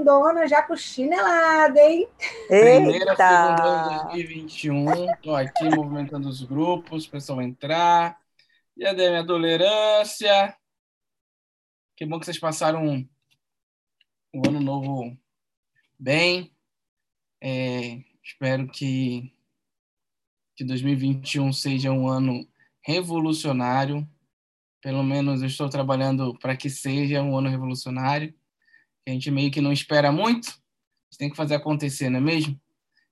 segundona já com chinelada, hein? Primeira segunda de 2021. Estou aqui movimentando os grupos, o pessoal entrar. E a minha tolerância. Que bom que vocês passaram um, um ano novo bem. É, espero que, que 2021 seja um ano revolucionário. Pelo menos eu estou trabalhando para que seja um ano revolucionário. A gente meio que não espera muito, a gente tem que fazer acontecer, não é mesmo?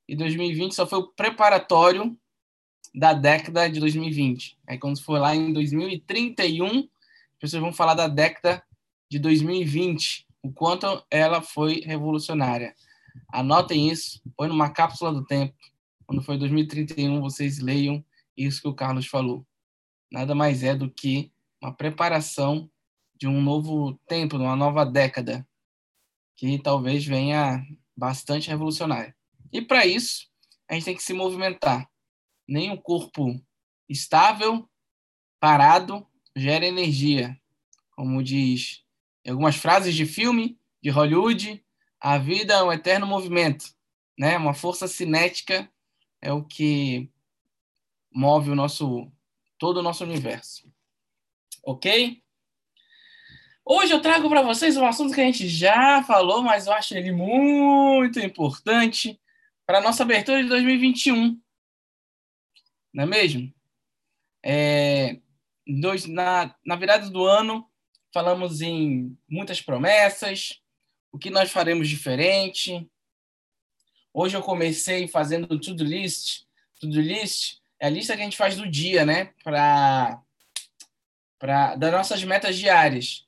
E 2020 só foi o preparatório da década de 2020. Aí quando for lá em 2031, as pessoas vão falar da década de 2020, o quanto ela foi revolucionária. Anotem isso, põe numa cápsula do tempo. Quando for 2031, vocês leiam isso que o Carlos falou. Nada mais é do que uma preparação de um novo tempo, de uma nova década, que talvez venha bastante revolucionária. E para isso, a gente tem que se movimentar. Nem um corpo estável, parado, gera energia. Como diz algumas frases de filme de Hollywood, a vida é um eterno movimento, né? Uma força cinética é o que move o nosso todo o nosso universo. OK? Hoje eu trago para vocês um assunto que a gente já falou, mas eu acho ele muito importante para a nossa abertura de 2021. Não é mesmo? É, dois, na, na virada do ano, falamos em muitas promessas, o que nós faremos diferente. Hoje eu comecei fazendo o to-do list. To-do list é a lista que a gente faz do dia, né? Para para das nossas metas diárias.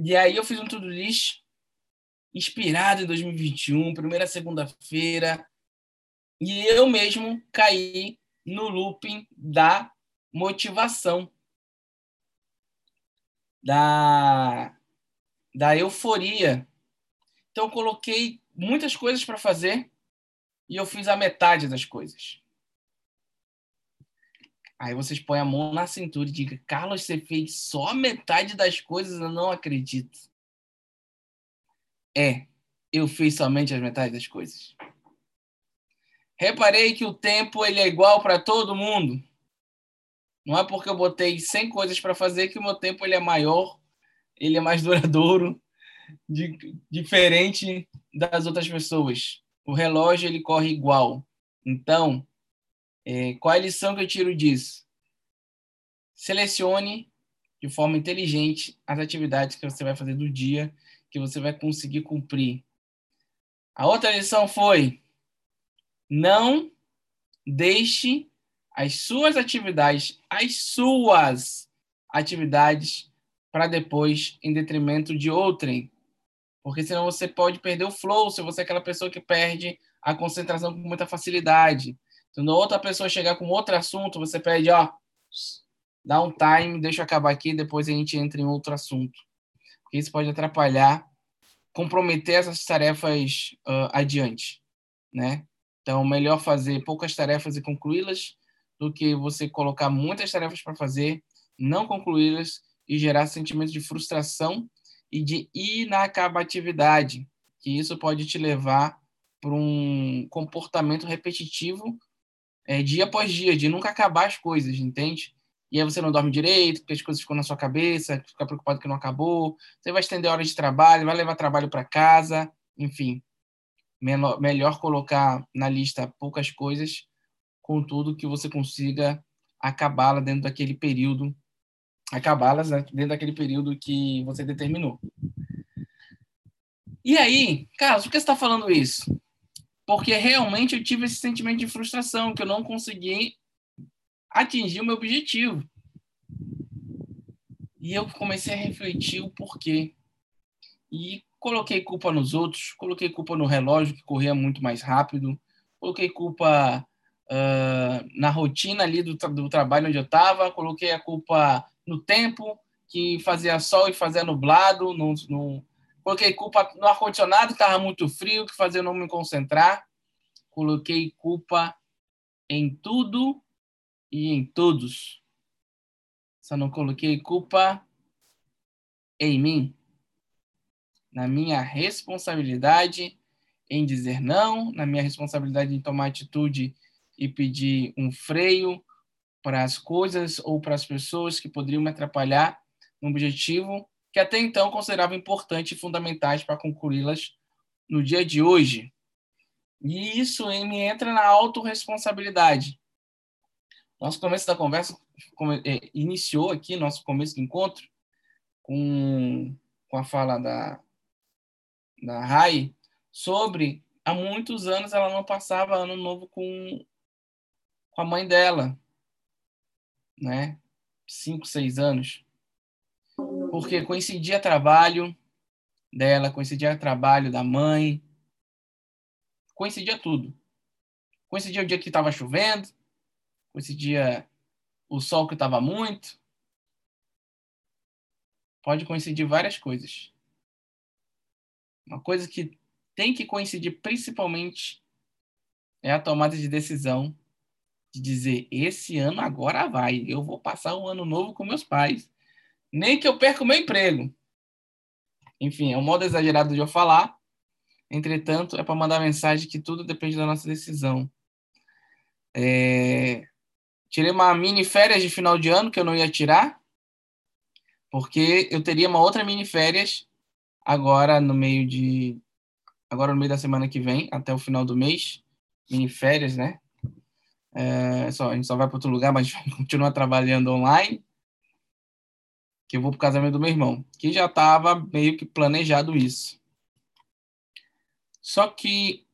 E aí eu fiz um to-do list inspirado em 2021, primeira segunda-feira, e eu mesmo caí no looping da motivação da, da euforia. Então, eu coloquei muitas coisas para fazer e eu fiz a metade das coisas. Aí vocês põem a mão na cintura e digam: Carlos, você fez só metade das coisas? Eu não acredito. É, eu fiz somente a metade das coisas. Reparei que o tempo ele é igual para todo mundo. Não é porque eu botei 100 coisas para fazer que o meu tempo ele é maior, ele é mais duradouro, de, diferente das outras pessoas. O relógio ele corre igual. Então, é, qual é a lição que eu tiro disso? Selecione de forma inteligente as atividades que você vai fazer do dia, que você vai conseguir cumprir. A outra lição foi: não deixe as suas atividades, as suas atividades para depois em detrimento de outrem. Porque senão você pode perder o flow, se você é aquela pessoa que perde a concentração com muita facilidade. Quando outra pessoa chegar com outro assunto, você pede, ó, dá um time, deixa eu acabar aqui, depois a gente entra em outro assunto. Isso pode atrapalhar, comprometer essas tarefas uh, adiante, né? Então, melhor fazer poucas tarefas e concluí-las do que você colocar muitas tarefas para fazer, não concluí-las e gerar sentimentos de frustração e de inacabatividade, que isso pode te levar para um comportamento repetitivo é, dia após dia, de nunca acabar as coisas, entende? E aí você não dorme direito, porque as coisas ficam na sua cabeça, fica preocupado que não acabou, você vai estender horas de trabalho, vai levar trabalho para casa, enfim. Melhor colocar na lista poucas coisas contudo que você consiga acabá-la dentro daquele período, acabá-las né, dentro daquele período que você determinou. E aí, Carlos, por que você está falando isso? Porque realmente eu tive esse sentimento de frustração, que eu não consegui atingir o meu objetivo. E eu comecei a refletir o porquê. E coloquei culpa nos outros, coloquei culpa no relógio que corria muito mais rápido, coloquei culpa uh, na rotina ali do, do trabalho onde eu estava, coloquei a culpa no tempo, que fazia sol e fazia nublado, no, no... coloquei culpa no ar-condicionado, estava muito frio, que fazia não me concentrar, coloquei culpa em tudo e em todos. Só não coloquei culpa em mim. na minha responsabilidade em dizer não, na minha responsabilidade em tomar atitude e pedir um freio para as coisas ou para as pessoas que poderiam me atrapalhar no objetivo que até então considerava importante e fundamentais para concluí-las no dia de hoje. E isso me entra na autorresponsabilidade. Nosso começo da conversa é, iniciou aqui, nosso começo do encontro, com, com a fala da, da Rai sobre há muitos anos ela não passava ano novo com, com a mãe dela, né? Cinco, seis anos. Porque coincidia trabalho dela, coincidia trabalho da mãe, coincidia tudo. Coincidia o dia que estava chovendo, coincidia o sol que estava muito. Pode coincidir várias coisas. Uma coisa que tem que coincidir principalmente é a tomada de decisão de dizer: esse ano agora vai, eu vou passar um ano novo com meus pais, nem que eu perca o meu emprego. Enfim, é um modo exagerado de eu falar, entretanto, é para mandar mensagem que tudo depende da nossa decisão. É... Tirei uma mini férias de final de ano que eu não ia tirar, porque eu teria uma outra mini férias agora no meio de agora no meio da semana que vem até o final do mês mini férias né é, só a gente só vai para outro lugar mas a gente vai continuar trabalhando online que eu vou para o casamento do meu irmão que já estava meio que planejado isso só que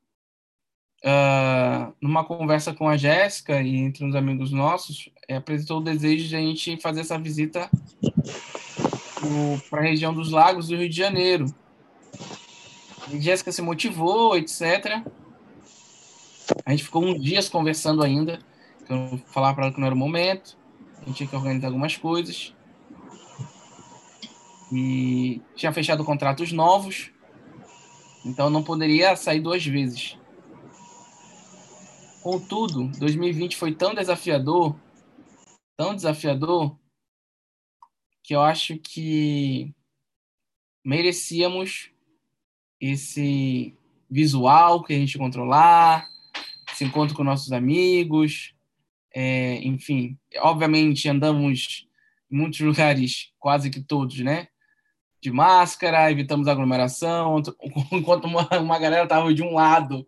uh, numa conversa com a Jéssica e entre uns amigos nossos é, apresentou o desejo de a gente fazer essa visita para a região dos lagos do Rio de Janeiro. E Jéssica se motivou, etc. A gente ficou uns dias conversando ainda. Eu falar para ela que não era o momento. A gente tinha que organizar algumas coisas. E tinha fechado contratos novos. Então não poderia sair duas vezes. Contudo, 2020 foi tão desafiador, tão desafiador, que eu acho que merecíamos esse visual que a gente controlar, esse encontro com nossos amigos, é, enfim, obviamente andamos em muitos lugares, quase que todos, né? De máscara, evitamos aglomeração, enquanto uma, uma galera estava de um lado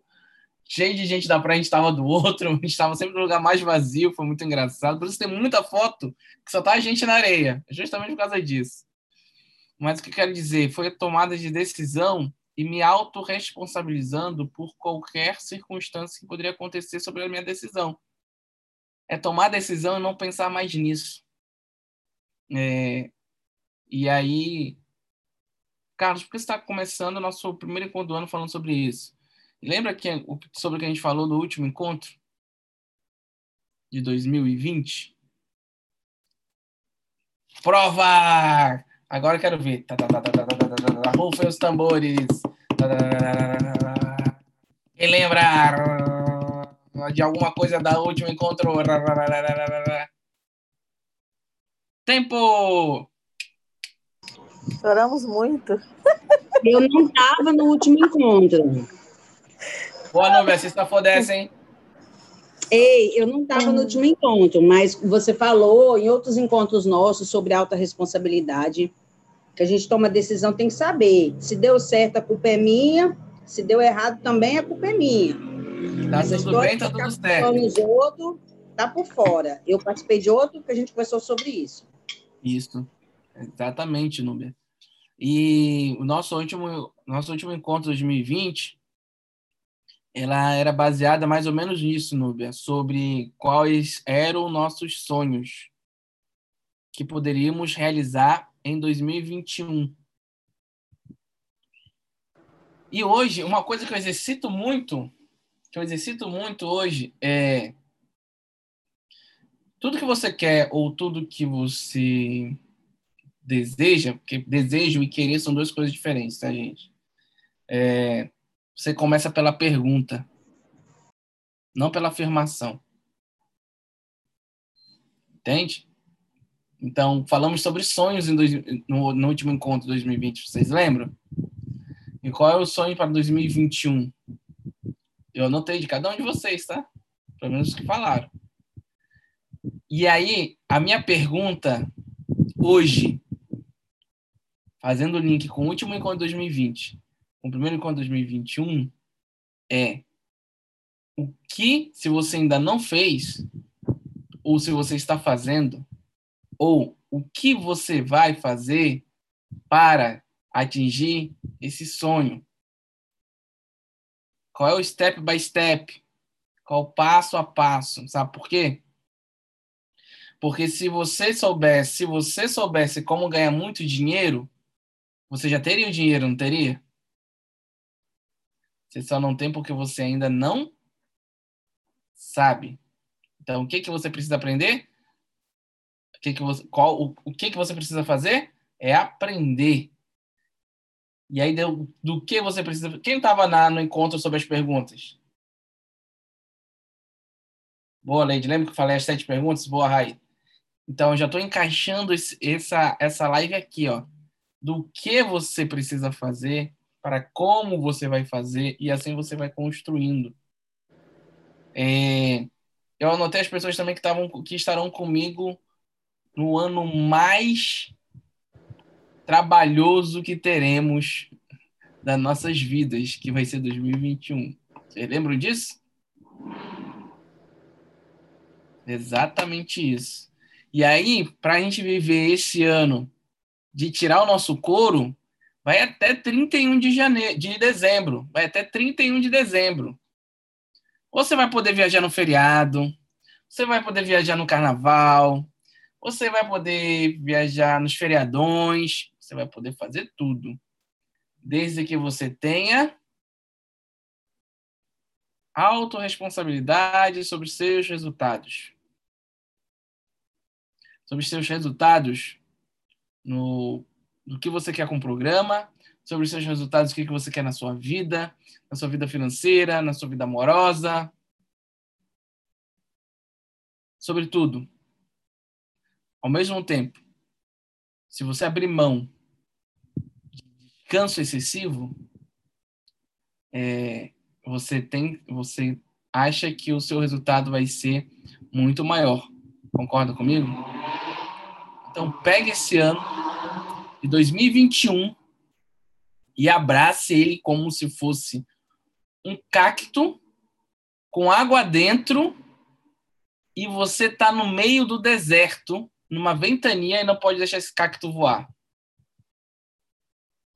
cheio de gente da praia, a gente estava do outro, a gente estava sempre no lugar mais vazio, foi muito engraçado. Por isso tem muita foto que só tá a gente na areia, justamente por causa disso. Mas o que eu quero dizer foi tomada de decisão e me autorresponsabilizando por qualquer circunstância que poderia acontecer sobre a minha decisão. É tomar decisão e não pensar mais nisso. É... E aí, Carlos, por que você está começando o nosso primeiro encontro do ano falando sobre isso? Lembra que, sobre o que a gente falou no último encontro de 2020? Prova! Agora eu quero ver. Rufem os tambores. Quem lembra de alguma coisa da último encontro? Tempo! Choramos muito. Eu não estava no último encontro. Boa noite, assista for dessa, hein? Ei, eu não estava no último encontro, mas você falou em outros encontros nossos sobre alta responsabilidade, que a gente toma decisão, tem que saber. Se deu certo, a culpa é minha, se deu errado, também a culpa é minha. Tá Essa tudo bem, tá tudo certo. Nos outros, tá por fora. Eu participei de outro que a gente conversou sobre isso. Isso, exatamente, Núbia. E o nosso último, nosso último encontro de 2020 ela era baseada mais ou menos nisso, Núbia, sobre quais eram nossos sonhos que poderíamos realizar em 2021. E hoje, uma coisa que eu exercito muito, que eu exercito muito hoje é tudo que você quer ou tudo que você deseja, porque desejo e querer são duas coisas diferentes, tá, gente? É, você começa pela pergunta, não pela afirmação. Entende? Então, falamos sobre sonhos dois, no, no, último encontro de 2020, vocês lembram? E qual é o sonho para 2021? Eu anotei de cada um de vocês, tá? Pelo menos os que falaram. E aí, a minha pergunta hoje, fazendo o link com o último encontro de 2020, com o primeiro encontro de 2021, é o que, se você ainda não fez, ou se você está fazendo, ou o que você vai fazer para atingir esse sonho? Qual é o step by step? Qual o passo a passo? Sabe por quê? Porque se você soubesse, se você soubesse como ganhar muito dinheiro, você já teria o dinheiro, não teria? Você só não tem porque você ainda não sabe. Então, o que que você precisa aprender? O que que você, qual, o, o que que você precisa fazer? É aprender. E aí, do, do que você precisa. Quem estava no encontro sobre as perguntas? Boa, Leide. Lembra que eu falei as sete perguntas? Boa, Rai. Então, eu já estou encaixando esse, essa, essa live aqui, ó. Do que você precisa fazer, para como você vai fazer, e assim você vai construindo. É, eu anotei as pessoas também que, tavam, que estarão comigo no ano mais trabalhoso que teremos das nossas vidas, que vai ser 2021. Vocês lembram disso? Exatamente isso. E aí, para a gente viver esse ano de tirar o nosso couro, vai até 31 de janeiro, de dezembro, vai até 31 de dezembro. Você vai poder viajar no feriado, você vai poder viajar no carnaval, você vai poder viajar nos feriadões, você vai poder fazer tudo. Desde que você tenha autorresponsabilidade sobre seus resultados. Sobre seus resultados no, no que você quer com o programa, sobre seus resultados, o que você quer na sua vida, na sua vida financeira, na sua vida amorosa. Sobre tudo. Ao mesmo tempo, se você abrir mão descanso excessivo, é, você tem, você acha que o seu resultado vai ser muito maior. Concorda comigo? Então pegue esse ano de 2021 e abrace ele como se fosse um cacto com água dentro e você está no meio do deserto, numa ventania e não pode deixar esse cacto voar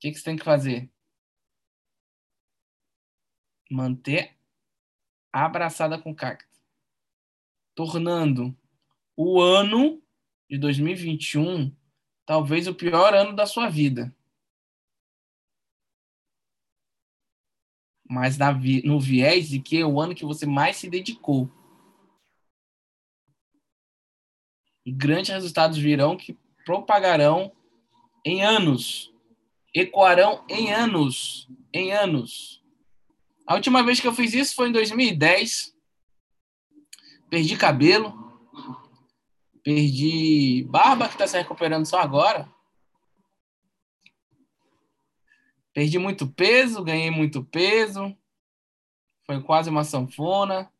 que, que você tem que fazer? Manter abraçada com o cacto. Tornando o ano de 2021 talvez o pior ano da sua vida. Mas na, no viés de que é o ano que você mais se dedicou. E grandes resultados virão que propagarão em anos ecoarão em anos, em anos. A última vez que eu fiz isso foi em 2010. Perdi cabelo, perdi barba que está se recuperando só agora. Perdi muito peso, ganhei muito peso. Foi quase uma sanfona.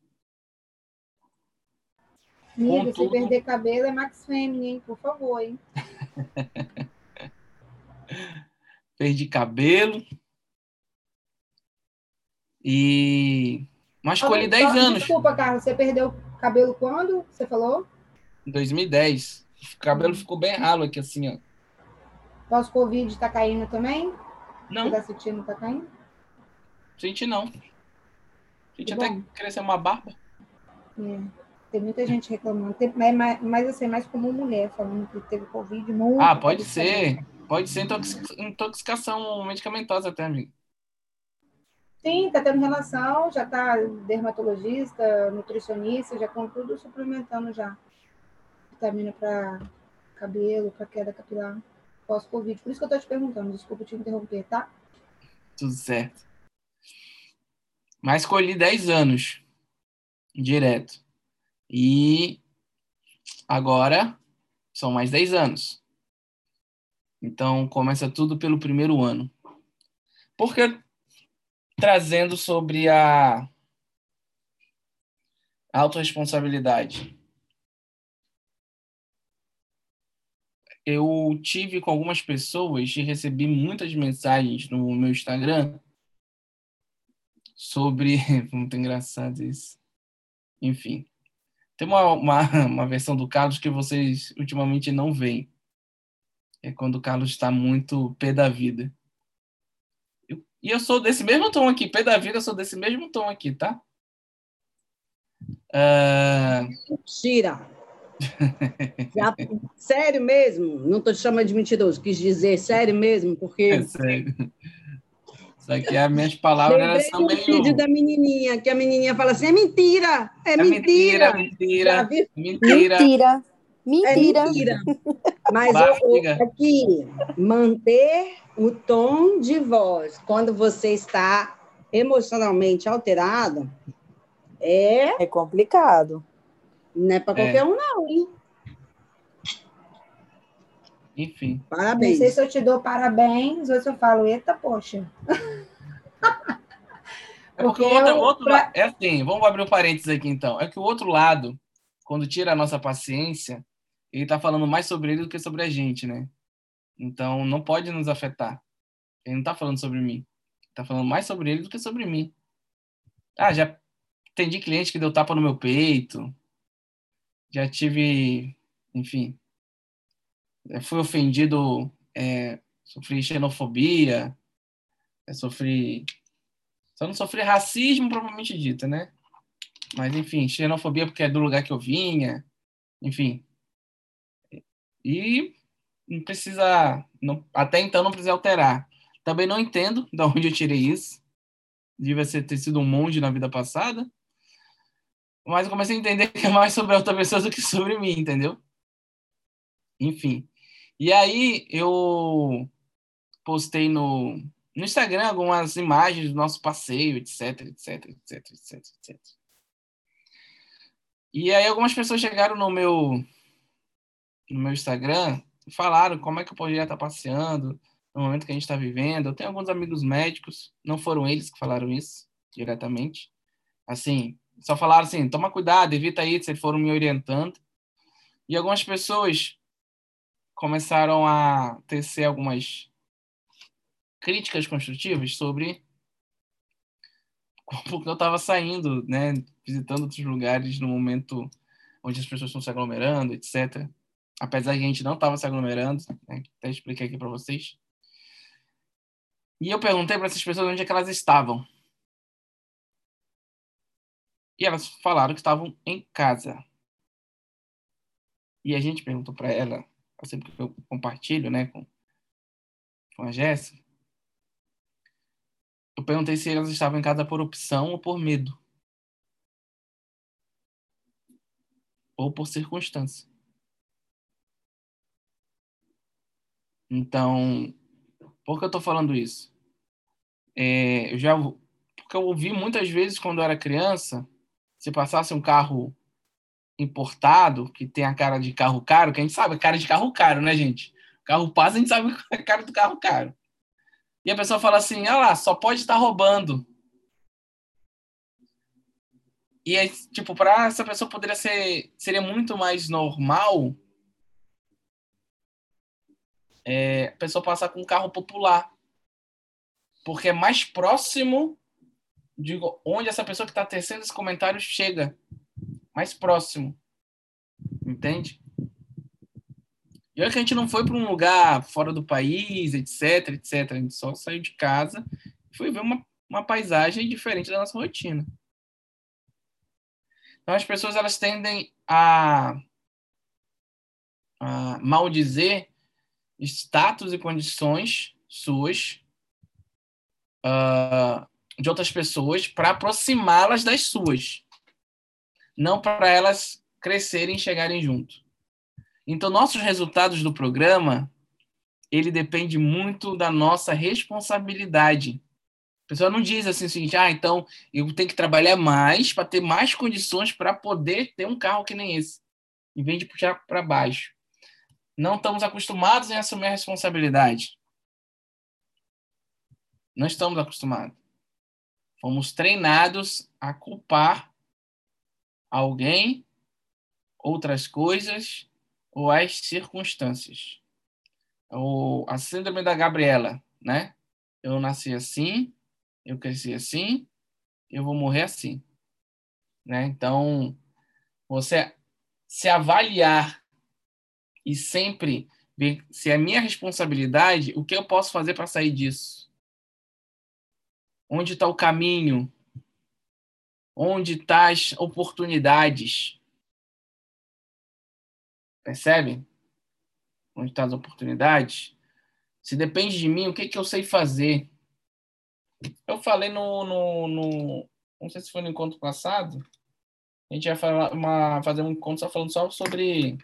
Amigo, se perder cabelo é Max Fêmea, hein? Por favor, hein? perdi cabelo. E. Mas colhi 10 anos. Desculpa, Carlos, você perdeu cabelo quando? Você falou? Em 2010. O cabelo ficou bem ralo aqui, assim, ó. Pós-Covid tá caindo também? Não. Você tá sentindo tá caindo? Senti não. Senti até crescer uma barba. É. Tem muita gente reclamando. Tem, mas, mas assim, mais como mulher, falando que teve Covid. Muito ah, pode ser. Pode ser intoxicação medicamentosa até, amigo. Sim, tá tendo relação, já tá dermatologista, nutricionista, já com tudo suplementando já. Vitamina para cabelo, para queda capilar, pós-Covid. Por isso que eu tô te perguntando, desculpa te interromper, tá? Tudo certo. Mas colhi 10 anos direto. E agora são mais 10 anos. Então, começa tudo pelo primeiro ano. Porque trazendo sobre a autorresponsabilidade. Eu tive com algumas pessoas e recebi muitas mensagens no meu Instagram sobre. Muito engraçado isso. Enfim. Tem uma, uma, uma versão do Carlos que vocês ultimamente não veem. É quando o Carlos está muito pé da vida. Eu, e eu sou desse mesmo tom aqui. Pé da vida, eu sou desse mesmo tom aqui, tá? Uh... Mentira! Já, sério mesmo? Não estou te chamando de mentiroso, quis dizer sério mesmo, porque. É sério. Isso aqui, as minhas palavras são meio... vídeo da menininha, que a menininha fala assim, é mentira, é, é mentira. Mentira, mentira. Mentira. Mentira. É mentira. Mas eu, aqui, manter o tom de voz quando você está emocionalmente alterado é... É complicado. Não é para qualquer é. um, não, hein? Enfim. Parabéns. Não sei se eu te dou parabéns ou se eu falo, eita, poxa. É porque, porque o outro, eu, outro pra... é assim, vamos abrir um parênteses aqui então. É que o outro lado, quando tira a nossa paciência, ele está falando mais sobre ele do que sobre a gente, né? Então não pode nos afetar. Ele não está falando sobre mim. Está falando mais sobre ele do que sobre mim. Ah, já atendi cliente que deu tapa no meu peito. Já tive, enfim, fui ofendido, é, sofri xenofobia, é, sofri. Só não sofri racismo, propriamente dito, né? Mas, enfim, xenofobia porque é do lugar que eu vinha, enfim. E não precisa, não, até então não precisa alterar. Também não entendo de onde eu tirei isso. Devia ter sido um monge na vida passada. Mas eu comecei a entender que é mais sobre outra pessoa do que sobre mim, entendeu? Enfim. E aí eu postei no, no Instagram algumas imagens do nosso passeio, etc, etc, etc, etc, etc. E aí algumas pessoas chegaram no meu no meu Instagram e falaram como é que eu poderia estar passeando no momento que a gente está vivendo. Eu tenho alguns amigos médicos, não foram eles que falaram isso diretamente. Assim, só falaram assim, toma cuidado, evita isso, eles foram me orientando. E algumas pessoas começaram a tecer algumas críticas construtivas sobre porque eu estava saindo, né, visitando outros lugares no momento onde as pessoas estão se aglomerando, etc. Apesar de a gente não estava se aglomerando, né, até expliquei aqui para vocês. E eu perguntei para essas pessoas onde é que elas estavam. E elas falaram que estavam em casa. E a gente perguntou para ela, sempre que eu compartilho, né, com, com a Jéssica, eu perguntei se elas estavam em casa por opção ou por medo. Ou por circunstância. Então, por que eu estou falando isso? É, eu já, porque eu ouvi muitas vezes quando eu era criança, se passasse um carro importado, que tem a cara de carro caro, que a gente sabe, a cara de carro caro, né, gente? Carro passa, a gente sabe a cara do carro caro. E a pessoa fala assim, ah lá, só pode estar roubando. E aí, tipo, para essa pessoa poderia ser, seria muito mais normal é, a pessoa passar com um carro popular. Porque é mais próximo de onde essa pessoa que está tecendo esse comentário chega mais próximo. Entende? E olha que a gente não foi para um lugar fora do país, etc, etc. A gente só saiu de casa e foi ver uma, uma paisagem diferente da nossa rotina. Então as pessoas elas tendem a, a maldizer status e condições suas uh, de outras pessoas para aproximá-las das suas não para elas crescerem e chegarem junto. Então, nossos resultados do programa, ele depende muito da nossa responsabilidade. A pessoa não diz assim seguinte, ah, então eu tenho que trabalhar mais para ter mais condições para poder ter um carro que nem esse, em vez de puxar para baixo. Não estamos acostumados em assumir a responsabilidade. Não estamos acostumados. Fomos treinados a culpar alguém, outras coisas ou as circunstâncias. O, a síndrome da Gabriela, né? Eu nasci assim, eu cresci assim, eu vou morrer assim. Né? Então, você se avaliar e sempre ver se é minha responsabilidade, o que eu posso fazer para sair disso? Onde está o caminho? Onde estão tá as oportunidades? Percebe? Onde estão tá as oportunidades? Se depende de mim, o que, que eu sei fazer? Eu falei no, no, no, Não sei se foi no encontro passado. A gente ia falar uma, fazer um encontro só falando só sobre.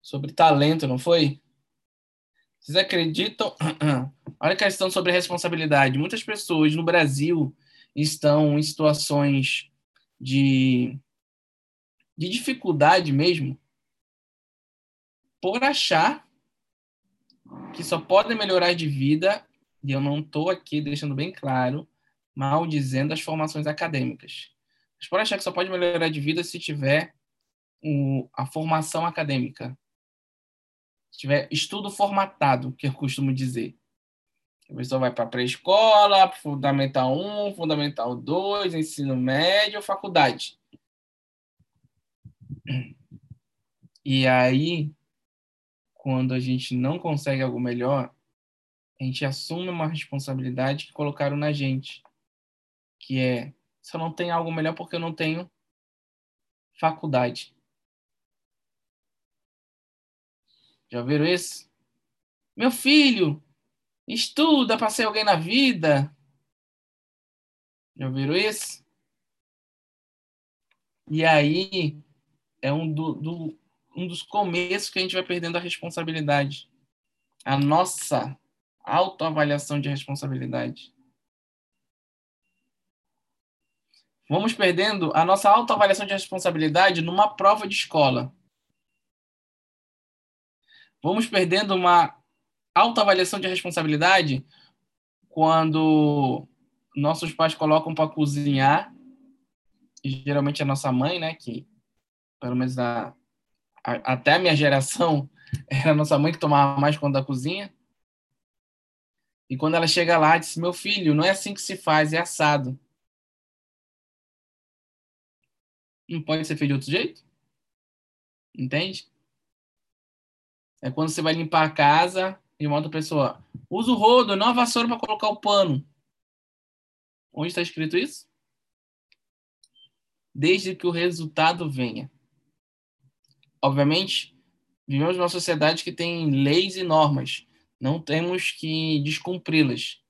Sobre talento, não foi? Vocês acreditam? Olha a questão sobre responsabilidade. Muitas pessoas no Brasil estão em situações de, de dificuldade mesmo por achar que só podem melhorar de vida e eu não estou aqui deixando bem claro, mal dizendo as formações acadêmicas. Mas pode achar que só pode melhorar de vida se tiver o, a formação acadêmica. Tiver estudo formatado, que eu costumo dizer. A pessoa vai para pré-escola, fundamental 1, fundamental 2, ensino médio, faculdade. E aí, quando a gente não consegue algo melhor, a gente assume uma responsabilidade que colocaram na gente, que é se eu não tenho algo melhor porque eu não tenho faculdade. Já viram isso? Meu filho, estuda para ser alguém na vida. Já viram isso? E aí é um, do, do, um dos começos que a gente vai perdendo a responsabilidade. A nossa autoavaliação de responsabilidade. Vamos perdendo a nossa autoavaliação de responsabilidade numa prova de escola. Vamos perdendo uma autoavaliação de responsabilidade quando nossos pais colocam para cozinhar, e geralmente é a nossa mãe, né, que pelo menos a, a, até a minha geração era a nossa mãe que tomava mais conta da cozinha. E quando ela chega lá, disse: Meu filho, não é assim que se faz, é assado. Não pode ser feito de outro jeito? Entende? É quando você vai limpar a casa e uma outra pessoa usa o rodo, não a vassoura para colocar o pano. Onde está escrito isso? Desde que o resultado venha. Obviamente, vivemos numa sociedade que tem leis e normas não temos que descumpri-las.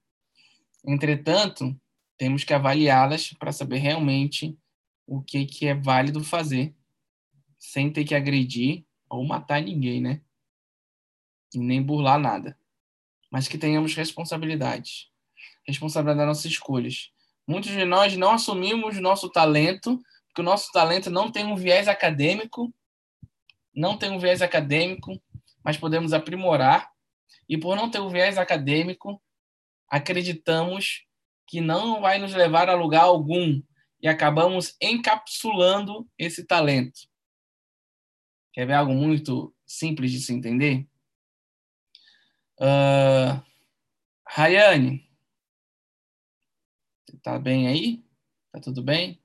Entretanto, temos que avaliá-las para saber realmente o que, que é válido fazer, sem ter que agredir ou matar ninguém, né? E nem burlar nada. Mas que tenhamos responsabilidade. Responsabilidade das nossas escolhas. Muitos de nós não assumimos nosso talento, porque o nosso talento não tem um viés acadêmico, não tem um viés acadêmico, mas podemos aprimorar e por não ter o viés acadêmico, acreditamos que não vai nos levar a lugar algum e acabamos encapsulando esse talento. Quer ver algo muito simples de se entender? Uh, Rayane, você tá bem aí? Tá tudo bem?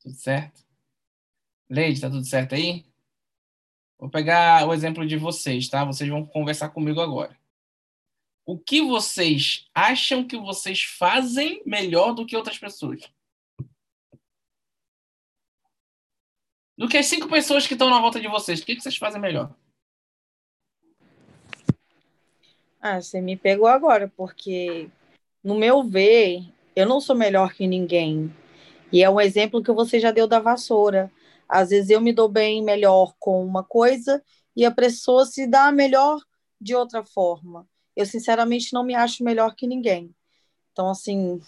Tudo certo? Leide, tá tudo certo aí? Vou pegar o exemplo de vocês, tá? Vocês vão conversar comigo agora. O que vocês acham que vocês fazem melhor do que outras pessoas? Do que as cinco pessoas que estão na volta de vocês, o que vocês fazem melhor? Ah, você me pegou agora, porque no meu ver, eu não sou melhor que ninguém. E é um exemplo que você já deu da vassoura. Às vezes eu me dou bem melhor com uma coisa e a pessoa se dá melhor de outra forma. Eu, sinceramente, não me acho melhor que ninguém. Então, assim,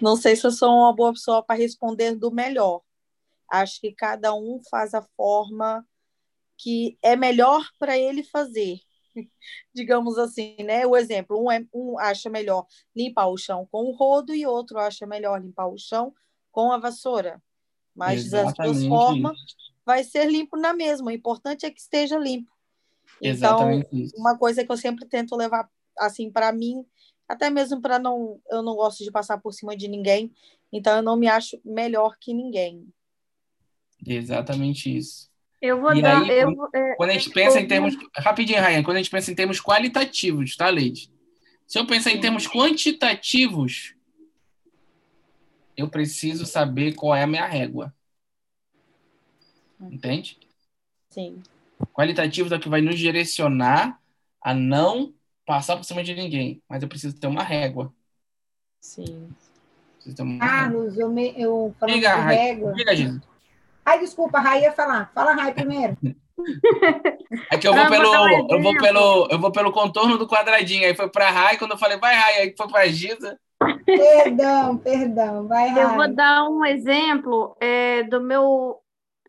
não sei se eu sou uma boa pessoa para responder do melhor. Acho que cada um faz a forma que é melhor para ele fazer. digamos assim, né? O exemplo, um, é, um acha melhor limpar o chão com o rodo e outro acha melhor limpar o chão com a vassoura. Mas Exatamente. das duas formas vai ser limpo na mesma. O importante é que esteja limpo. Então, Exatamente uma coisa que eu sempre tento levar assim para mim, até mesmo para não eu não gosto de passar por cima de ninguém, então eu não me acho melhor que ninguém. Exatamente isso. Eu vou e dar. Aí, eu, quando, é, quando a gente pensa em termos. Rapidinho, Ryan, quando a gente pensa em termos qualitativos, tá, Leide? Se eu pensar em termos quantitativos, eu preciso saber qual é a minha régua. Entende? Sim. Qualitativo é o que vai nos direcionar a não passar por cima de ninguém. Mas eu preciso ter uma régua. Sim. Uma Carlos, régua. eu, me, eu falando diga, de régua. Diga, Gisa. Ai, desculpa, a Rai ia falar. Fala, Rai, primeiro. É que eu vou, pelo, eu, vou pelo, eu vou pelo contorno do quadradinho. Aí foi para a Rai, quando eu falei, vai, Rai, aí foi para a Giza. Perdão, perdão, vai, Rai. Eu vou dar um exemplo é, do meu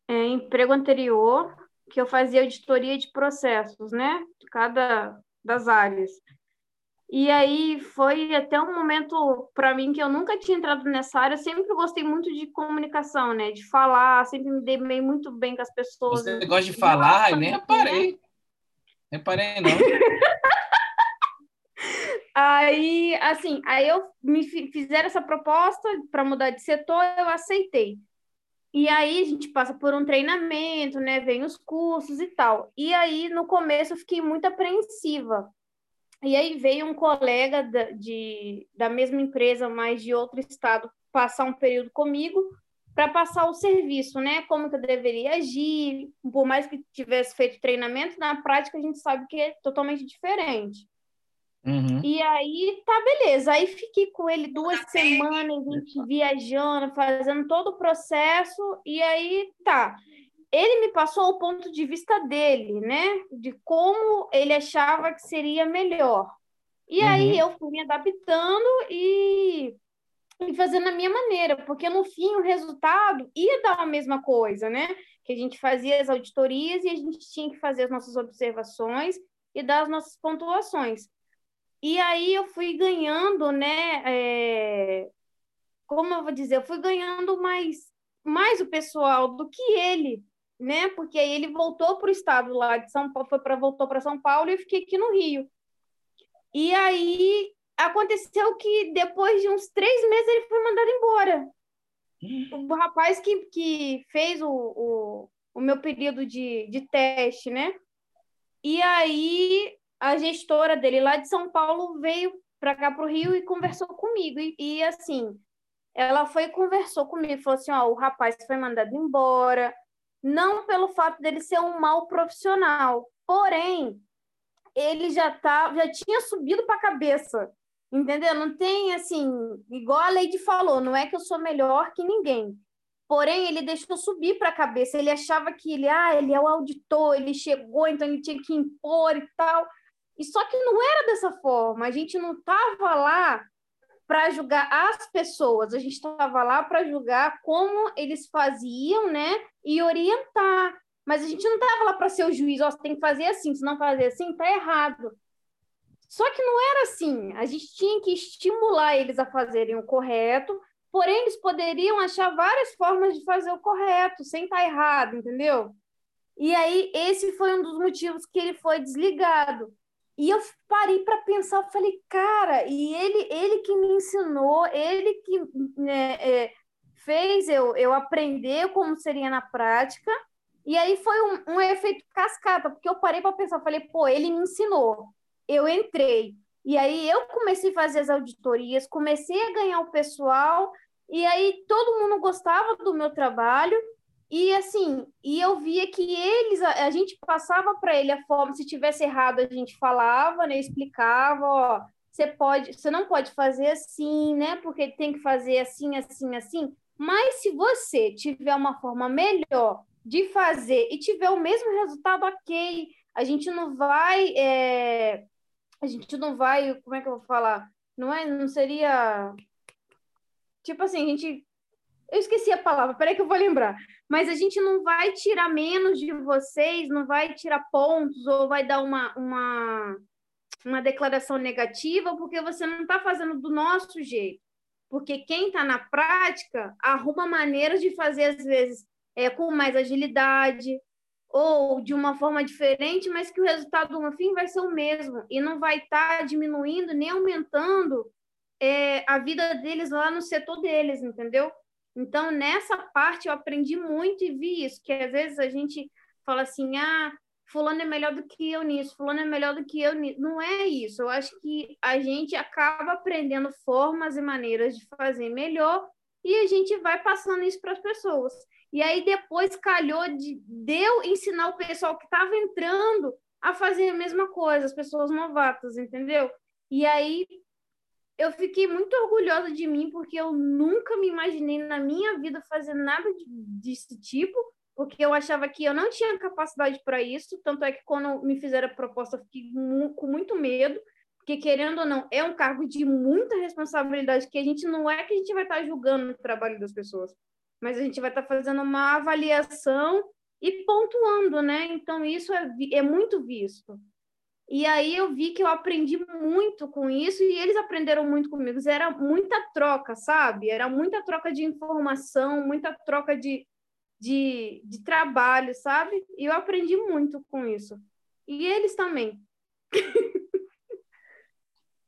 é, emprego anterior, que eu fazia auditoria de processos, né? De cada das áreas. E aí foi até um momento para mim que eu nunca tinha entrado nessa área. Eu sempre gostei muito de comunicação, né? De falar, sempre me dei bem, muito bem com as pessoas. Você gosta de falar? Eu nem reparei. Reparei, não. aí, assim, aí eu me fizeram essa proposta para mudar de setor, eu aceitei. E aí a gente passa por um treinamento, né? Vem os cursos e tal. E aí, no começo, eu fiquei muito apreensiva e aí veio um colega da, de, da mesma empresa, mas de outro estado, passar um período comigo para passar o serviço, né? Como que eu deveria agir, por mais que tivesse feito treinamento, na prática a gente sabe que é totalmente diferente. Uhum. E aí, tá, beleza. Aí fiquei com ele duas semanas, a gente viajando, fazendo todo o processo, e aí tá ele me passou o ponto de vista dele, né? De como ele achava que seria melhor. E uhum. aí eu fui me adaptando e, e fazendo a minha maneira, porque no fim o resultado ia dar a mesma coisa, né? Que a gente fazia as auditorias e a gente tinha que fazer as nossas observações e dar as nossas pontuações. E aí eu fui ganhando, né? É... Como eu vou dizer, eu fui ganhando mais, mais o pessoal do que ele, né? Porque aí ele voltou para o estado lá de São Paulo, foi para voltou para São Paulo e eu fiquei aqui no Rio. E aí aconteceu que depois de uns três meses ele foi mandado embora. Hum. O rapaz que, que fez o, o, o meu período de, de teste, né? E aí a gestora dele lá de São Paulo veio para cá para o Rio e conversou comigo. E, e assim, ela foi e conversou comigo, falou assim: ó, o rapaz foi mandado embora, não pelo fato dele ser um mau profissional, porém ele já tá, já tinha subido para a cabeça, entendeu? Não tem assim, igual a Lady falou, não é que eu sou melhor que ninguém. Porém, ele deixou subir para a cabeça. Ele achava que ele, ah, ele é o auditor, ele chegou, então ele tinha que impor e tal. E só que não era dessa forma. A gente não estava lá para julgar as pessoas, a gente estava lá para julgar como eles faziam, né? E orientar. Mas a gente não estava lá para ser o juiz, ó, oh, tem que fazer assim, se não fazer assim, tá errado. Só que não era assim. A gente tinha que estimular eles a fazerem o correto, porém eles poderiam achar várias formas de fazer o correto, sem estar tá errado, entendeu? E aí, esse foi um dos motivos que ele foi desligado. E eu parei para pensar, falei, cara, e ele, ele que me ensinou, ele que né, é, fez eu, eu aprender como seria na prática. E aí foi um, um efeito cascata, porque eu parei para pensar, falei, pô, ele me ensinou. Eu entrei. E aí eu comecei a fazer as auditorias, comecei a ganhar o pessoal, e aí todo mundo gostava do meu trabalho, e assim, e eu via que eles, a, a gente passava para ele a forma, se tivesse errado, a gente falava, né, explicava, ó, você pode, você não pode fazer assim, né? Porque tem que fazer assim, assim, assim. Mas se você tiver uma forma melhor de fazer e tiver o mesmo resultado, ok. A gente não vai, é... a gente não vai, como é que eu vou falar? Não é, não seria tipo assim, a gente Eu esqueci a palavra, peraí que eu vou lembrar. Mas a gente não vai tirar menos de vocês, não vai tirar pontos ou vai dar uma, uma, uma declaração negativa porque você não está fazendo do nosso jeito. Porque quem está na prática arruma maneiras de fazer, às vezes, é, com mais agilidade ou de uma forma diferente, mas que o resultado no fim vai ser o mesmo e não vai estar tá diminuindo nem aumentando é, a vida deles lá no setor deles, entendeu? Então, nessa parte, eu aprendi muito e vi isso, que às vezes a gente fala assim, ah, fulano é melhor do que eu nisso, fulano é melhor do que eu nisso. Não é isso. Eu acho que a gente acaba aprendendo formas e maneiras de fazer melhor e a gente vai passando isso para as pessoas. E aí depois calhou de, de eu ensinar o pessoal que estava entrando a fazer a mesma coisa, as pessoas novatas, entendeu? E aí eu fiquei muito orgulhosa de mim, porque eu nunca me imaginei na minha vida fazer nada de, desse tipo, porque eu achava que eu não tinha capacidade para isso. Tanto é que quando me fizeram a proposta, eu fiquei com muito medo, porque querendo ou não, é um cargo de muita responsabilidade, que a gente não é que a gente vai estar tá julgando o trabalho das pessoas, mas a gente vai estar tá fazendo uma avaliação e pontuando, né? Então, isso é, é muito visto. E aí eu vi que eu aprendi muito com isso e eles aprenderam muito comigo. Era muita troca, sabe? Era muita troca de informação, muita troca de, de, de trabalho, sabe? E eu aprendi muito com isso. E eles também.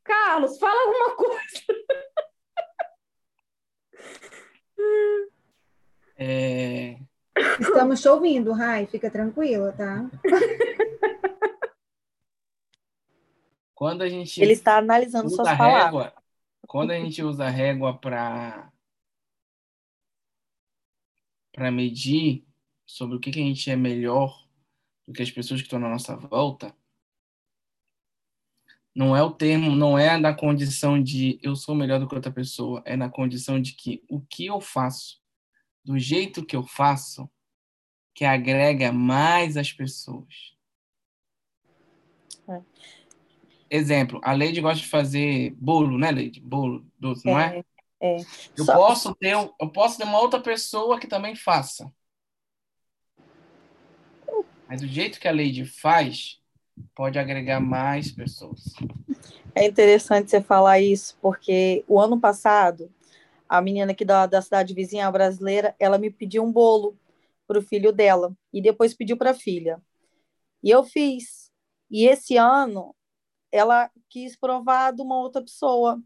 Carlos, fala alguma coisa. É... Estamos te ouvindo, Rai, fica tranquila, tá? Quando a gente Ele está analisando suas palavras. Régua, quando a gente usa a régua para para medir sobre o que, que a gente é melhor do que as pessoas que estão na nossa volta, não é o termo, não é na condição de eu sou melhor do que outra pessoa, é na condição de que o que eu faço, do jeito que eu faço, que agrega mais as pessoas. É. Exemplo, a Leide gosta de fazer bolo, né, Leide? Bolo doce, não é? É. Eu, Só... posso ter, eu posso ter uma outra pessoa que também faça. Mas o jeito que a Leide faz pode agregar mais pessoas. É interessante você falar isso, porque o ano passado, a menina aqui da, da cidade vizinha brasileira, ela me pediu um bolo para o filho dela e depois pediu para a filha. E eu fiz. E esse ano ela quis provar de uma outra pessoa.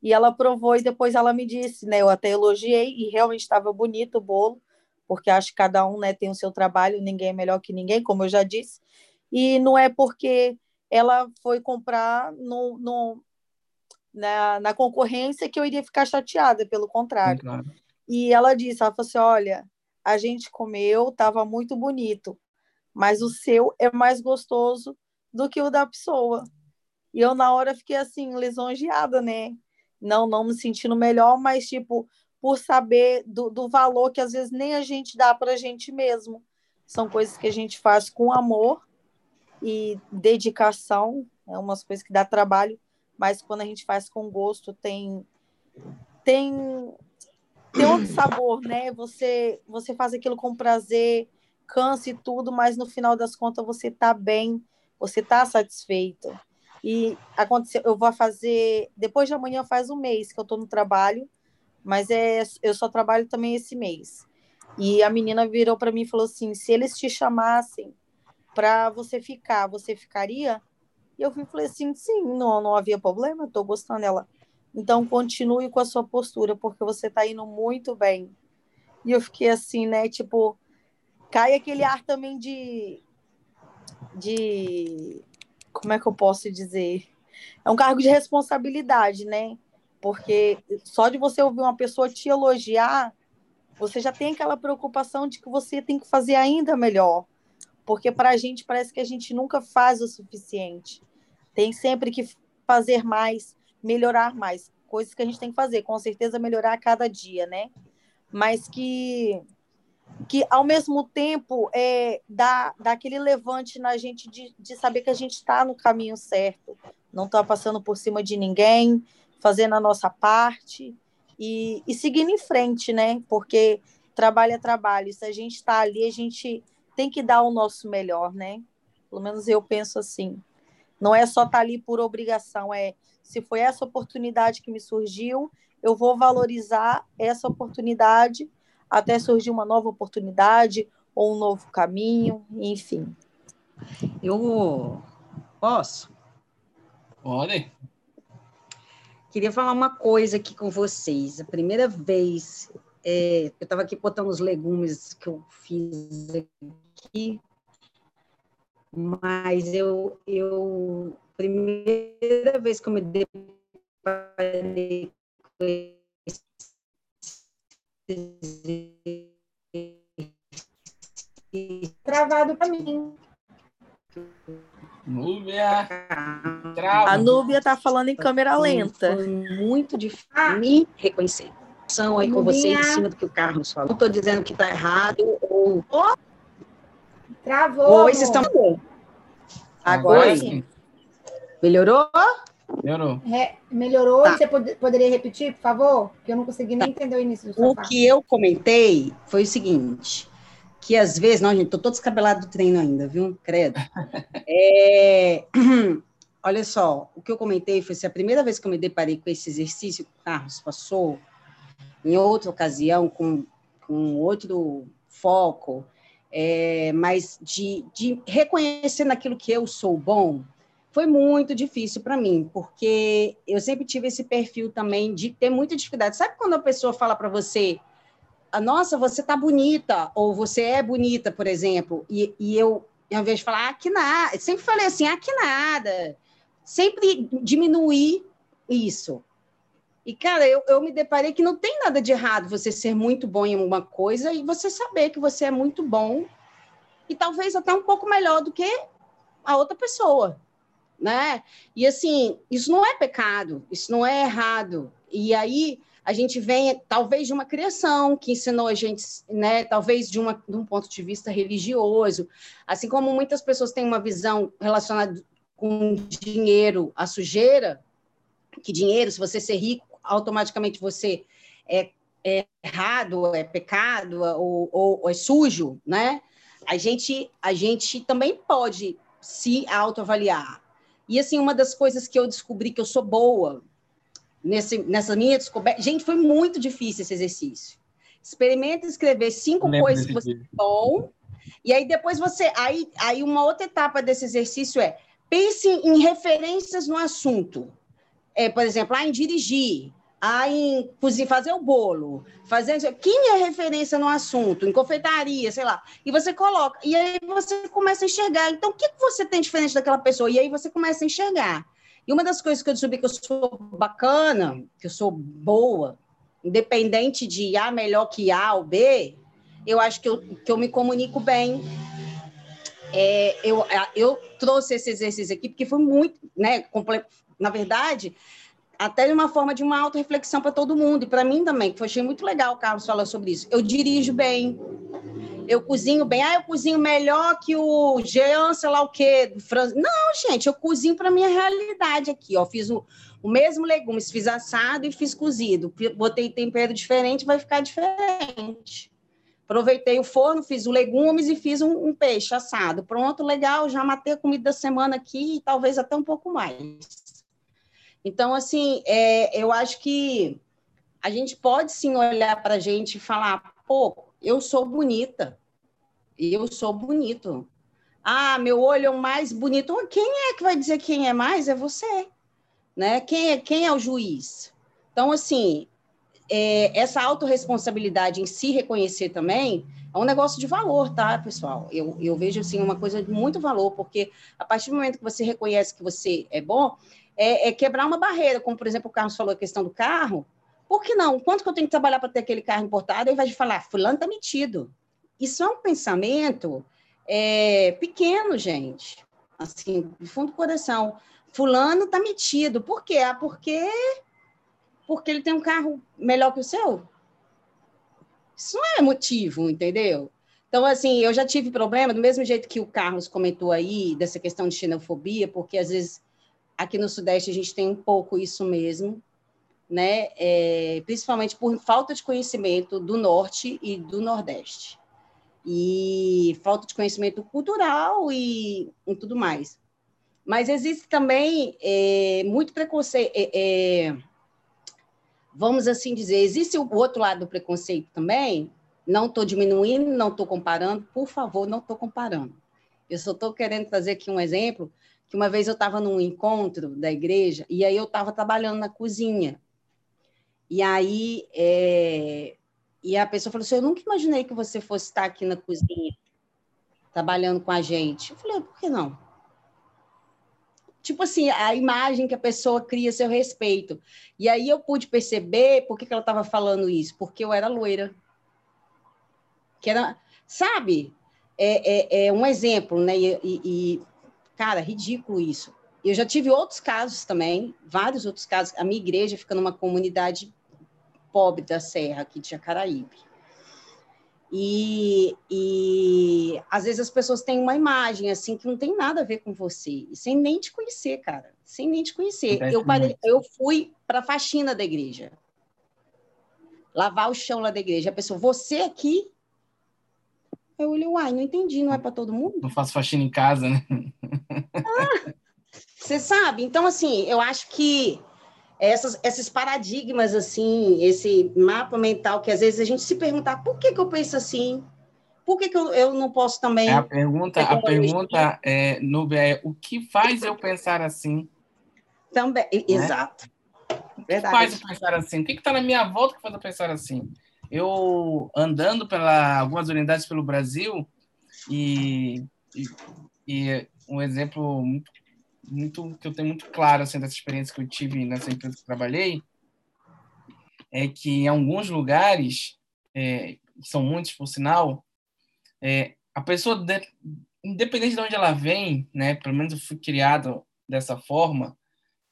E ela provou e depois ela me disse, né? Eu até elogiei e realmente estava bonito o bolo, porque acho que cada um, né, tem o seu trabalho, ninguém é melhor que ninguém, como eu já disse. E não é porque ela foi comprar no, no na, na concorrência que eu iria ficar chateada, pelo contrário. Claro. E ela disse, ela falou assim, olha, a gente comeu, estava muito bonito, mas o seu é mais gostoso do que o da pessoa. E eu, na hora, fiquei assim, lisonjeada, né? Não, não me sentindo melhor, mas, tipo, por saber do, do valor que às vezes nem a gente dá para a gente mesmo. São coisas que a gente faz com amor e dedicação, é umas coisas que dá trabalho, mas quando a gente faz com gosto, tem tem tem outro sabor, né? Você você faz aquilo com prazer, cansa e tudo, mas no final das contas você tá bem você está satisfeito. E aconteceu, eu vou fazer, depois de amanhã faz um mês que eu estou no trabalho, mas é, eu só trabalho também esse mês. E a menina virou para mim e falou assim: se eles te chamassem para você ficar, você ficaria? E eu falei assim: sim, não, não havia problema, estou gostando dela. Então continue com a sua postura, porque você está indo muito bem. E eu fiquei assim, né? Tipo, cai aquele ar também de de como é que eu posso dizer? É um cargo de responsabilidade, né? Porque só de você ouvir uma pessoa te elogiar, você já tem aquela preocupação de que você tem que fazer ainda melhor. Porque para a gente parece que a gente nunca faz o suficiente. Tem sempre que fazer mais, melhorar mais. Coisas que a gente tem que fazer, com certeza melhorar a cada dia, né? Mas que que ao mesmo tempo é, dá, dá aquele levante na gente de, de saber que a gente está no caminho certo, não está passando por cima de ninguém, fazendo a nossa parte e, e seguindo em frente, né? Porque trabalho é trabalho. Se a gente está ali, a gente tem que dar o nosso melhor, né? Pelo menos eu penso assim. Não é só estar tá ali por obrigação, é se foi essa oportunidade que me surgiu, eu vou valorizar essa oportunidade até surgir uma nova oportunidade ou um novo caminho, enfim. Eu posso? Pode. Queria falar uma coisa aqui com vocês. A primeira vez, é, eu estava aqui botando os legumes que eu fiz aqui, mas eu, eu primeira vez que eu me deparei com Travado para mim. Núbia. Trava. A Núbia está falando em câmera lenta. Foi muito difícil ah. me reconhecer. São aí com você em cima do que o Carlos falou. Não estou dizendo que está errado ou. Oh. Travou. Oi, vocês estão. Agora Oi. sim. Melhorou? Melhorou. É, melhorou. Tá. Você pod poderia repetir, por favor? Porque eu não consegui nem tá. entender o início do O que eu comentei foi o seguinte que às vezes, não, gente, tô todo descabelado do treino ainda, viu? Credo. É, olha só, o que eu comentei foi se a primeira vez que eu me deparei com esse exercício que o Carlos passou, em outra ocasião, com, com outro foco, é, mas de, de reconhecer naquilo que eu sou bom, foi muito difícil para mim, porque eu sempre tive esse perfil também de ter muita dificuldade. Sabe quando a pessoa fala para você, nossa, você tá bonita, ou você é bonita, por exemplo, e, e eu, ao invés de falar, ah, que nada, sempre falei assim, ah, que nada, sempre diminuir isso. E, cara, eu, eu me deparei que não tem nada de errado você ser muito bom em uma coisa e você saber que você é muito bom e talvez até um pouco melhor do que a outra pessoa, né? E, assim, isso não é pecado, isso não é errado. E aí a gente vem talvez de uma criação que ensinou a gente, né, talvez de, uma, de um ponto de vista religioso, assim como muitas pessoas têm uma visão relacionada com dinheiro, a sujeira, que dinheiro, se você ser rico, automaticamente você é, é errado, é pecado ou, ou, ou é sujo, né? A gente, a gente também pode se autoavaliar. E assim, uma das coisas que eu descobri que eu sou boa, nesse, nessa minha descoberta. Gente, foi muito difícil esse exercício. Experimenta escrever cinco coisas que você é bom, e aí depois você. Aí, aí uma outra etapa desse exercício é pense em referências no assunto. É, por exemplo, ah, em dirigir, ah, em cozinhar, fazer o bolo, fazer. Quem é referência no assunto? Em confeitaria, sei lá. E você coloca. E aí você começa a enxergar. Então, o que você tem diferente daquela pessoa? E aí você começa a enxergar. E uma das coisas que eu descobri que eu sou bacana, que eu sou boa, independente de A melhor que A ou B, eu acho que eu, que eu me comunico bem. É, eu, eu trouxe esse exercício aqui porque foi muito, né? Na verdade, até de uma forma de uma auto-reflexão para todo mundo, e para mim também, que eu achei muito legal o Carlos falar sobre isso. Eu dirijo bem, eu cozinho bem, ah, eu cozinho melhor que o Jean, sei lá o quê, Fran... Não, gente, eu cozinho para minha realidade aqui, ó. Fiz o, o mesmo legumes, fiz assado e fiz cozido. Botei tempero diferente, vai ficar diferente. Aproveitei o forno, fiz o legumes e fiz um, um peixe assado. Pronto, legal, já matei a comida da semana aqui e talvez até um pouco mais. Então, assim, é, eu acho que a gente pode sim olhar para a gente e falar, pô, eu sou bonita. Eu sou bonito. Ah, meu olho é o mais bonito. Quem é que vai dizer quem é mais? É você. Né? Quem, é, quem é o juiz? Então, assim, é, essa autorresponsabilidade em se reconhecer também é um negócio de valor, tá, pessoal? Eu, eu vejo, assim, uma coisa de muito valor, porque a partir do momento que você reconhece que você é bom, é, é quebrar uma barreira, como, por exemplo, o Carlos falou a questão do carro, por que não? Quanto que eu tenho que trabalhar para ter aquele carro importado? Ao invés de falar, fulano está metido. Isso é um pensamento é, pequeno, gente. Assim, do fundo do coração. Fulano está metido. Por quê? Ah, porque, porque ele tem um carro melhor que o seu? Isso não é motivo, entendeu? Então, assim, eu já tive problema, do mesmo jeito que o Carlos comentou aí, dessa questão de xenofobia, porque às vezes aqui no Sudeste a gente tem um pouco isso mesmo, né, é, principalmente por falta de conhecimento do Norte e do Nordeste. E falta de conhecimento cultural e, e tudo mais. Mas existe também é, muito preconceito. É, é, vamos assim dizer, existe o outro lado do preconceito também. Não estou diminuindo, não estou comparando, por favor, não estou comparando. Eu só estou querendo trazer aqui um exemplo que uma vez eu estava num encontro da igreja e aí eu estava trabalhando na cozinha. E aí é, e a pessoa falou assim: Eu nunca imaginei que você fosse estar aqui na cozinha trabalhando com a gente. Eu falei: Por que não? Tipo assim, a imagem que a pessoa cria seu respeito. E aí eu pude perceber por que, que ela estava falando isso, porque eu era loira. Que era, sabe? É, é, é um exemplo, né? E, e, cara, ridículo isso. Eu já tive outros casos também, vários outros casos. A minha igreja fica numa comunidade pobre da Serra, aqui de Jacaraípe. E, e às vezes as pessoas têm uma imagem assim que não tem nada a ver com você, sem nem te conhecer, cara, sem nem te conhecer. Eu, parei, eu fui para a faxina da igreja, lavar o chão lá da igreja. A pessoa, você aqui? Eu olhei, uai, não entendi, não é para todo mundo? Não faço faxina em casa, né? Ah, você sabe? Então, assim, eu acho que essas, esses paradigmas, assim, esse mapa mental que às vezes a gente se perguntar por que, que eu penso assim? Por que, que eu, eu não posso também. A pergunta, a pergunta é, Nubia, é o que faz eu pensar assim? Também, né? exato. Verdade. O que faz eu pensar assim? O que está na minha volta que faz eu pensar assim? Eu andando pela algumas unidades pelo Brasil e, e, e um exemplo muito muito que eu tenho muito claro assim dessa experiência que eu tive nessa empresa que trabalhei é que em alguns lugares é, são muitos por sinal é, a pessoa de, independente de onde ela vem né pelo menos eu fui criado dessa forma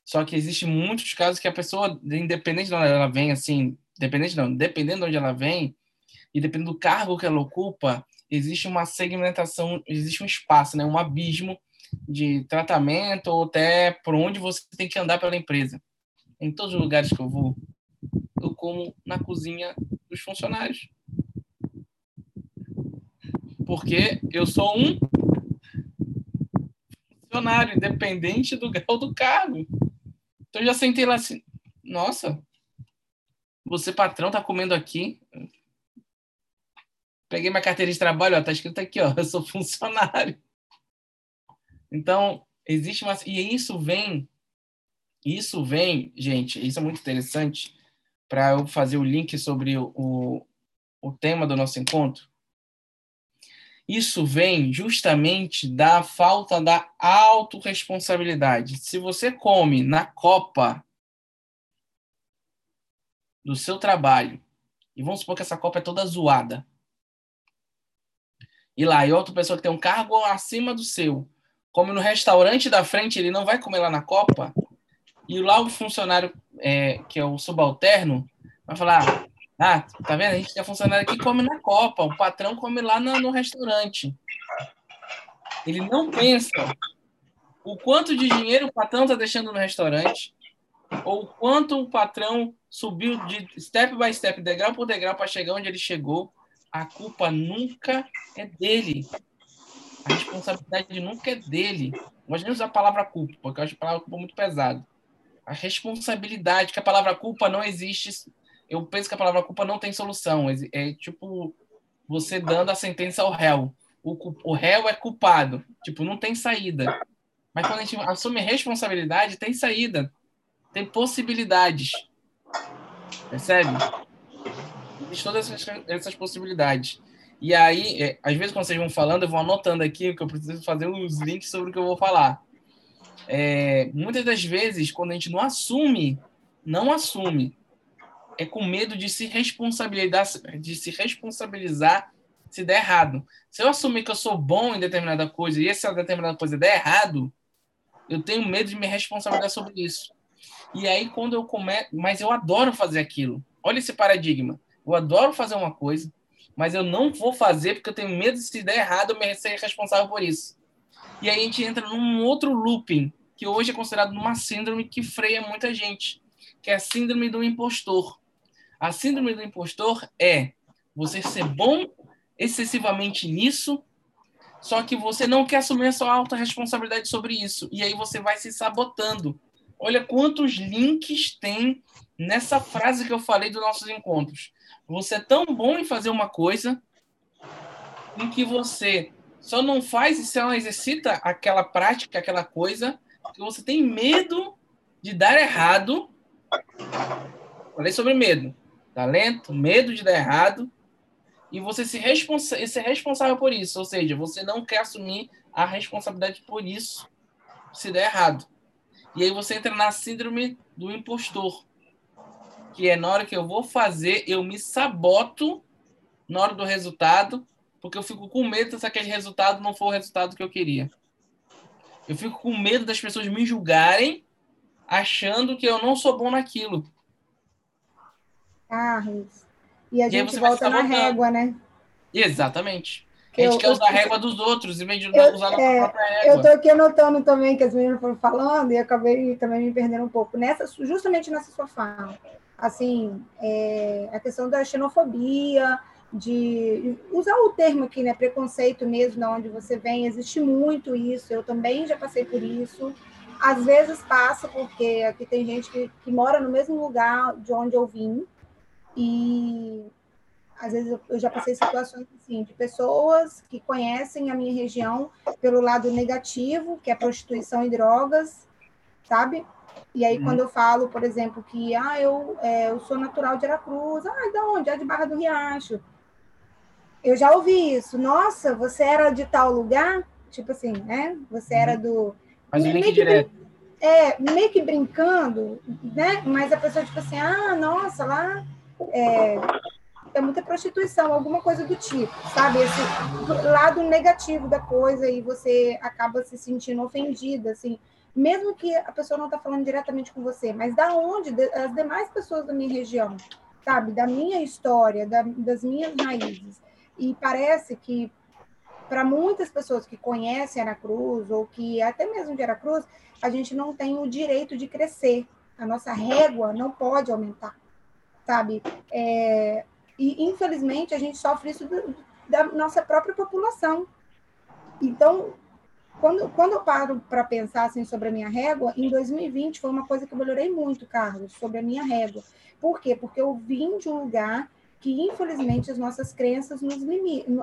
só que existe muitos casos que a pessoa independente de onde ela vem assim independente não dependendo de onde ela vem e dependendo do cargo que ela ocupa existe uma segmentação existe um espaço né um abismo de tratamento ou até por onde você tem que andar pela empresa. Em todos os lugares que eu vou, eu como na cozinha dos funcionários. Porque eu sou um funcionário, independente do grau do cargo. Então eu já sentei lá assim, nossa, você patrão tá comendo aqui. Peguei minha carteira de trabalho, ó, tá escrito aqui, ó, eu sou funcionário. Então, existe uma. E isso vem. Isso vem, gente, isso é muito interessante para eu fazer o link sobre o, o tema do nosso encontro. Isso vem justamente da falta da autorresponsabilidade. Se você come na copa do seu trabalho, e vamos supor que essa copa é toda zoada, e lá, e outra pessoa que tem um cargo acima do seu, come no restaurante da frente, ele não vai comer lá na Copa, e lá o funcionário, é, que é o subalterno, vai falar: Ah, tá vendo? A gente tem funcionário que come na Copa, o patrão come lá no, no restaurante. Ele não pensa o quanto de dinheiro o patrão está deixando no restaurante, ou o quanto o patrão subiu de step by step, degrau por degrau, para chegar onde ele chegou. A culpa nunca é dele. A responsabilidade nunca é dele. Gosto nem usar a palavra culpa, porque eu acho a palavra culpa muito pesada. A responsabilidade, que a palavra culpa não existe. Eu penso que a palavra culpa não tem solução. É tipo você dando a sentença ao réu. O, o réu é culpado. Tipo, não tem saída. Mas quando a gente assume responsabilidade, tem saída. Tem possibilidades. Percebe? Existem todas essas, essas possibilidades. E aí, é, às vezes, quando vocês vão falando, eu vou anotando aqui, que eu preciso fazer uns links sobre o que eu vou falar. É, muitas das vezes, quando a gente não assume, não assume, é com medo de se responsabilizar, de se responsabilizar se der errado. Se eu assumir que eu sou bom em determinada coisa e essa determinada coisa der errado, eu tenho medo de me responsabilizar sobre isso. E aí, quando eu começo. Mas eu adoro fazer aquilo. Olha esse paradigma. Eu adoro fazer uma coisa, mas eu não vou fazer porque eu tenho medo de se der errado eu ser responsável por isso. E aí a gente entra num outro looping, que hoje é considerado uma síndrome que freia muita gente, que é a síndrome do impostor. A síndrome do impostor é você ser bom excessivamente nisso, só que você não quer assumir a sua alta responsabilidade sobre isso. E aí você vai se sabotando. Olha quantos links tem nessa frase que eu falei dos nossos encontros. Você é tão bom em fazer uma coisa em que você só não faz e só não exercita aquela prática, aquela coisa, que você tem medo de dar errado. Falei sobre medo. Talento, medo de dar errado. E você se responsa ser responsável por isso. Ou seja, você não quer assumir a responsabilidade por isso se der errado. E aí você entra na síndrome do impostor. Que é na hora que eu vou fazer, eu me saboto na hora do resultado porque eu fico com medo se aquele resultado não for o resultado que eu queria. Eu fico com medo das pessoas me julgarem achando que eu não sou bom naquilo. Carlos. E a e gente volta na régua, né? Exatamente. A gente eu, quer usar a régua dos outros em vez de eu, usar a nossa é, própria régua. Eu estou aqui anotando também que as meninas foram falando e acabei também me perdendo um pouco. Nessa, justamente nessa sua fala. Assim, é, a questão da xenofobia, de usar o termo aqui, né, preconceito mesmo, de onde você vem, existe muito isso, eu também já passei por isso. Às vezes passa, porque aqui tem gente que, que mora no mesmo lugar de onde eu vim, e às vezes eu já passei situações assim, de pessoas que conhecem a minha região pelo lado negativo, que é prostituição e drogas, sabe? E aí, uhum. quando eu falo, por exemplo, que ah, eu, é, eu sou natural de Aracruz, ah, de onde? É de Barra do Riacho. Eu já ouvi isso. Nossa, você era de tal lugar? Tipo assim, né? Você era uhum. do. Mas meio que direto. É, meio que brincando, né? Mas a pessoa, tipo assim, ah, nossa, lá é, é muita prostituição, alguma coisa do tipo, sabe? Esse lado negativo da coisa e você acaba se sentindo ofendida, assim. Mesmo que a pessoa não está falando diretamente com você, mas da onde? As demais pessoas da minha região, sabe? Da minha história, da, das minhas raízes. E parece que para muitas pessoas que conhecem Aracruz ou que até mesmo de Aracruz, a gente não tem o direito de crescer. A nossa régua não pode aumentar, sabe? É, e infelizmente a gente sofre isso do, da nossa própria população. Então, quando, quando eu paro para pensar assim, sobre a minha régua, em 2020 foi uma coisa que eu melhorei muito, Carlos, sobre a minha régua. Por quê? Porque eu vim de um lugar que infelizmente as nossas crenças nos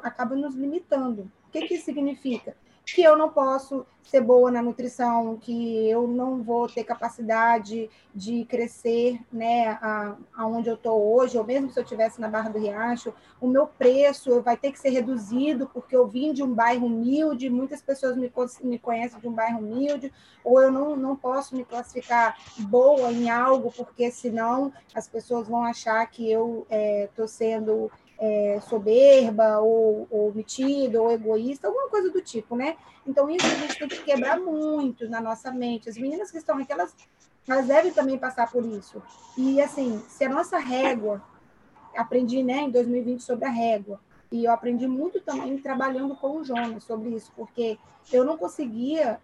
acabam nos limitando. O que, que isso significa? Que eu não posso ser boa na nutrição, que eu não vou ter capacidade de crescer, né, aonde eu estou hoje, ou mesmo se eu estivesse na Barra do Riacho, o meu preço vai ter que ser reduzido porque eu vim de um bairro humilde, muitas pessoas me, me conhecem de um bairro humilde, ou eu não, não posso me classificar boa em algo porque senão as pessoas vão achar que eu estou é, sendo é, soberba, ou, ou ou egoísta, alguma coisa do tipo, né? Então, isso a gente tem que quebrar muito na nossa mente. As meninas que estão aqui, elas, elas devem também passar por isso. E, assim, se a nossa régua, aprendi, né, em 2020 sobre a régua, e eu aprendi muito também trabalhando com o Jonas sobre isso, porque eu não conseguia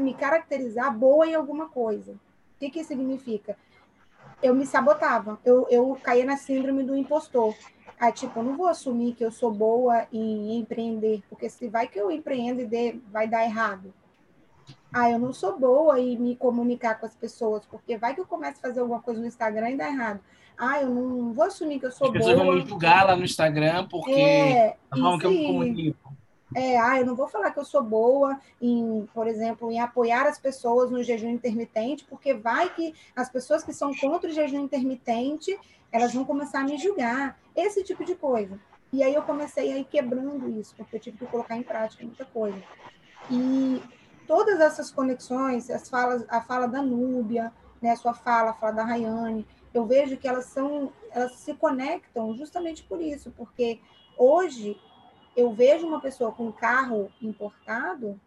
me caracterizar boa em alguma coisa. O que, que significa? Eu me sabotava. Eu, eu caía na síndrome do impostor. Aí, tipo, eu não vou assumir que eu sou boa em empreender, porque se vai que eu empreendo e dê, vai dar errado. Ah, eu não sou boa em me comunicar com as pessoas, porque vai que eu começo a fazer alguma coisa no Instagram e dá errado. Ah, eu não vou assumir que eu sou boa. As pessoas vão me julgar lá no Instagram porque é, a forma que eu me comunico. É, ah, eu não vou falar que eu sou boa em, por exemplo, em apoiar as pessoas no jejum intermitente, porque vai que as pessoas que são contra o jejum intermitente, elas vão começar a me julgar, esse tipo de coisa. E aí eu comecei a ir quebrando isso, porque eu tive que colocar em prática muita coisa. E todas essas conexões, as falas, a fala da Núbia, né, a sua fala, a fala da Rayane, eu vejo que elas são, elas se conectam justamente por isso, porque hoje eu vejo uma pessoa com um carro importado,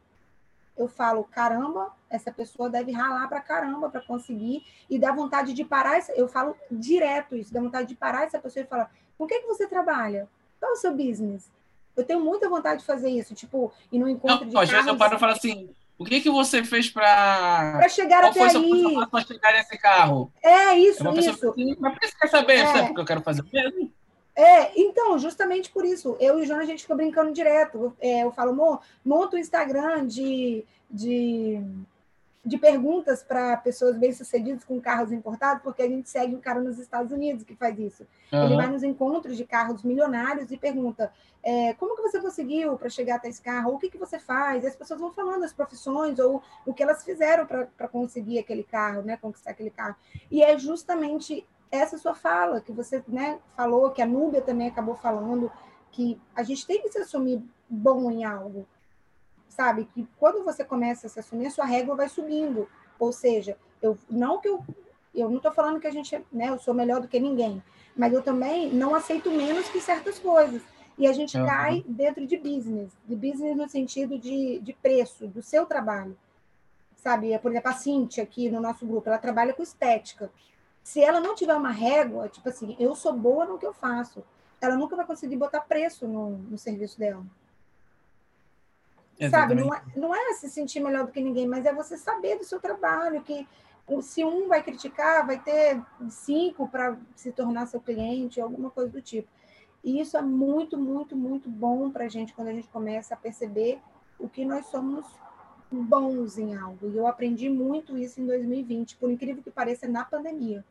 eu falo, caramba, essa pessoa deve ralar para caramba para conseguir, e dá vontade de parar, eu falo direto isso, dá vontade de parar essa pessoa e falar, com que, que você trabalha? Qual é o seu business? Eu tenho muita vontade de fazer isso, tipo, e no encontro não, de Às vezes eu paro e falo assim, O que que você fez para para chegar Qual até foi aí? para chegar nesse carro? É isso, É uma pessoa isso. que mas por isso quer saber, É. sabe o que eu quero fazer mesmo? É, então, justamente por isso, eu e o Jonas, a gente fica brincando direto. É, eu falo, amor, monta um Instagram de, de, de perguntas para pessoas bem-sucedidas com carros importados, porque a gente segue um cara nos Estados Unidos que faz isso. Ele vai nos encontros de carros milionários e pergunta é, como que você conseguiu para chegar até esse carro? O que, que você faz? E as pessoas vão falando as profissões ou o que elas fizeram para conseguir aquele carro, né? Conquistar aquele carro. E é justamente essa sua fala que você né, falou, que a Núbia também acabou falando, que a gente tem que se assumir bom em algo. Sabe? Que quando você começa a se assumir, a sua régua vai subindo. Ou seja, eu não que eu. Eu não estou falando que a gente, né, eu sou melhor do que ninguém, mas eu também não aceito menos que certas coisas. E a gente Aham. cai dentro de business, de business no sentido de, de preço, do seu trabalho. Sabe? Por exemplo, a Cintia aqui no nosso grupo, ela trabalha com estética. Se ela não tiver uma régua, tipo assim, eu sou boa no que eu faço, ela nunca vai conseguir botar preço no, no serviço dela. Sabe? Exatamente. Não é, não é se sentir melhor do que ninguém, mas é você saber do seu trabalho, que se um vai criticar, vai ter cinco para se tornar seu cliente, alguma coisa do tipo. E isso é muito, muito, muito bom para a gente quando a gente começa a perceber o que nós somos bons em algo. E eu aprendi muito isso em 2020, por incrível que pareça, na pandemia.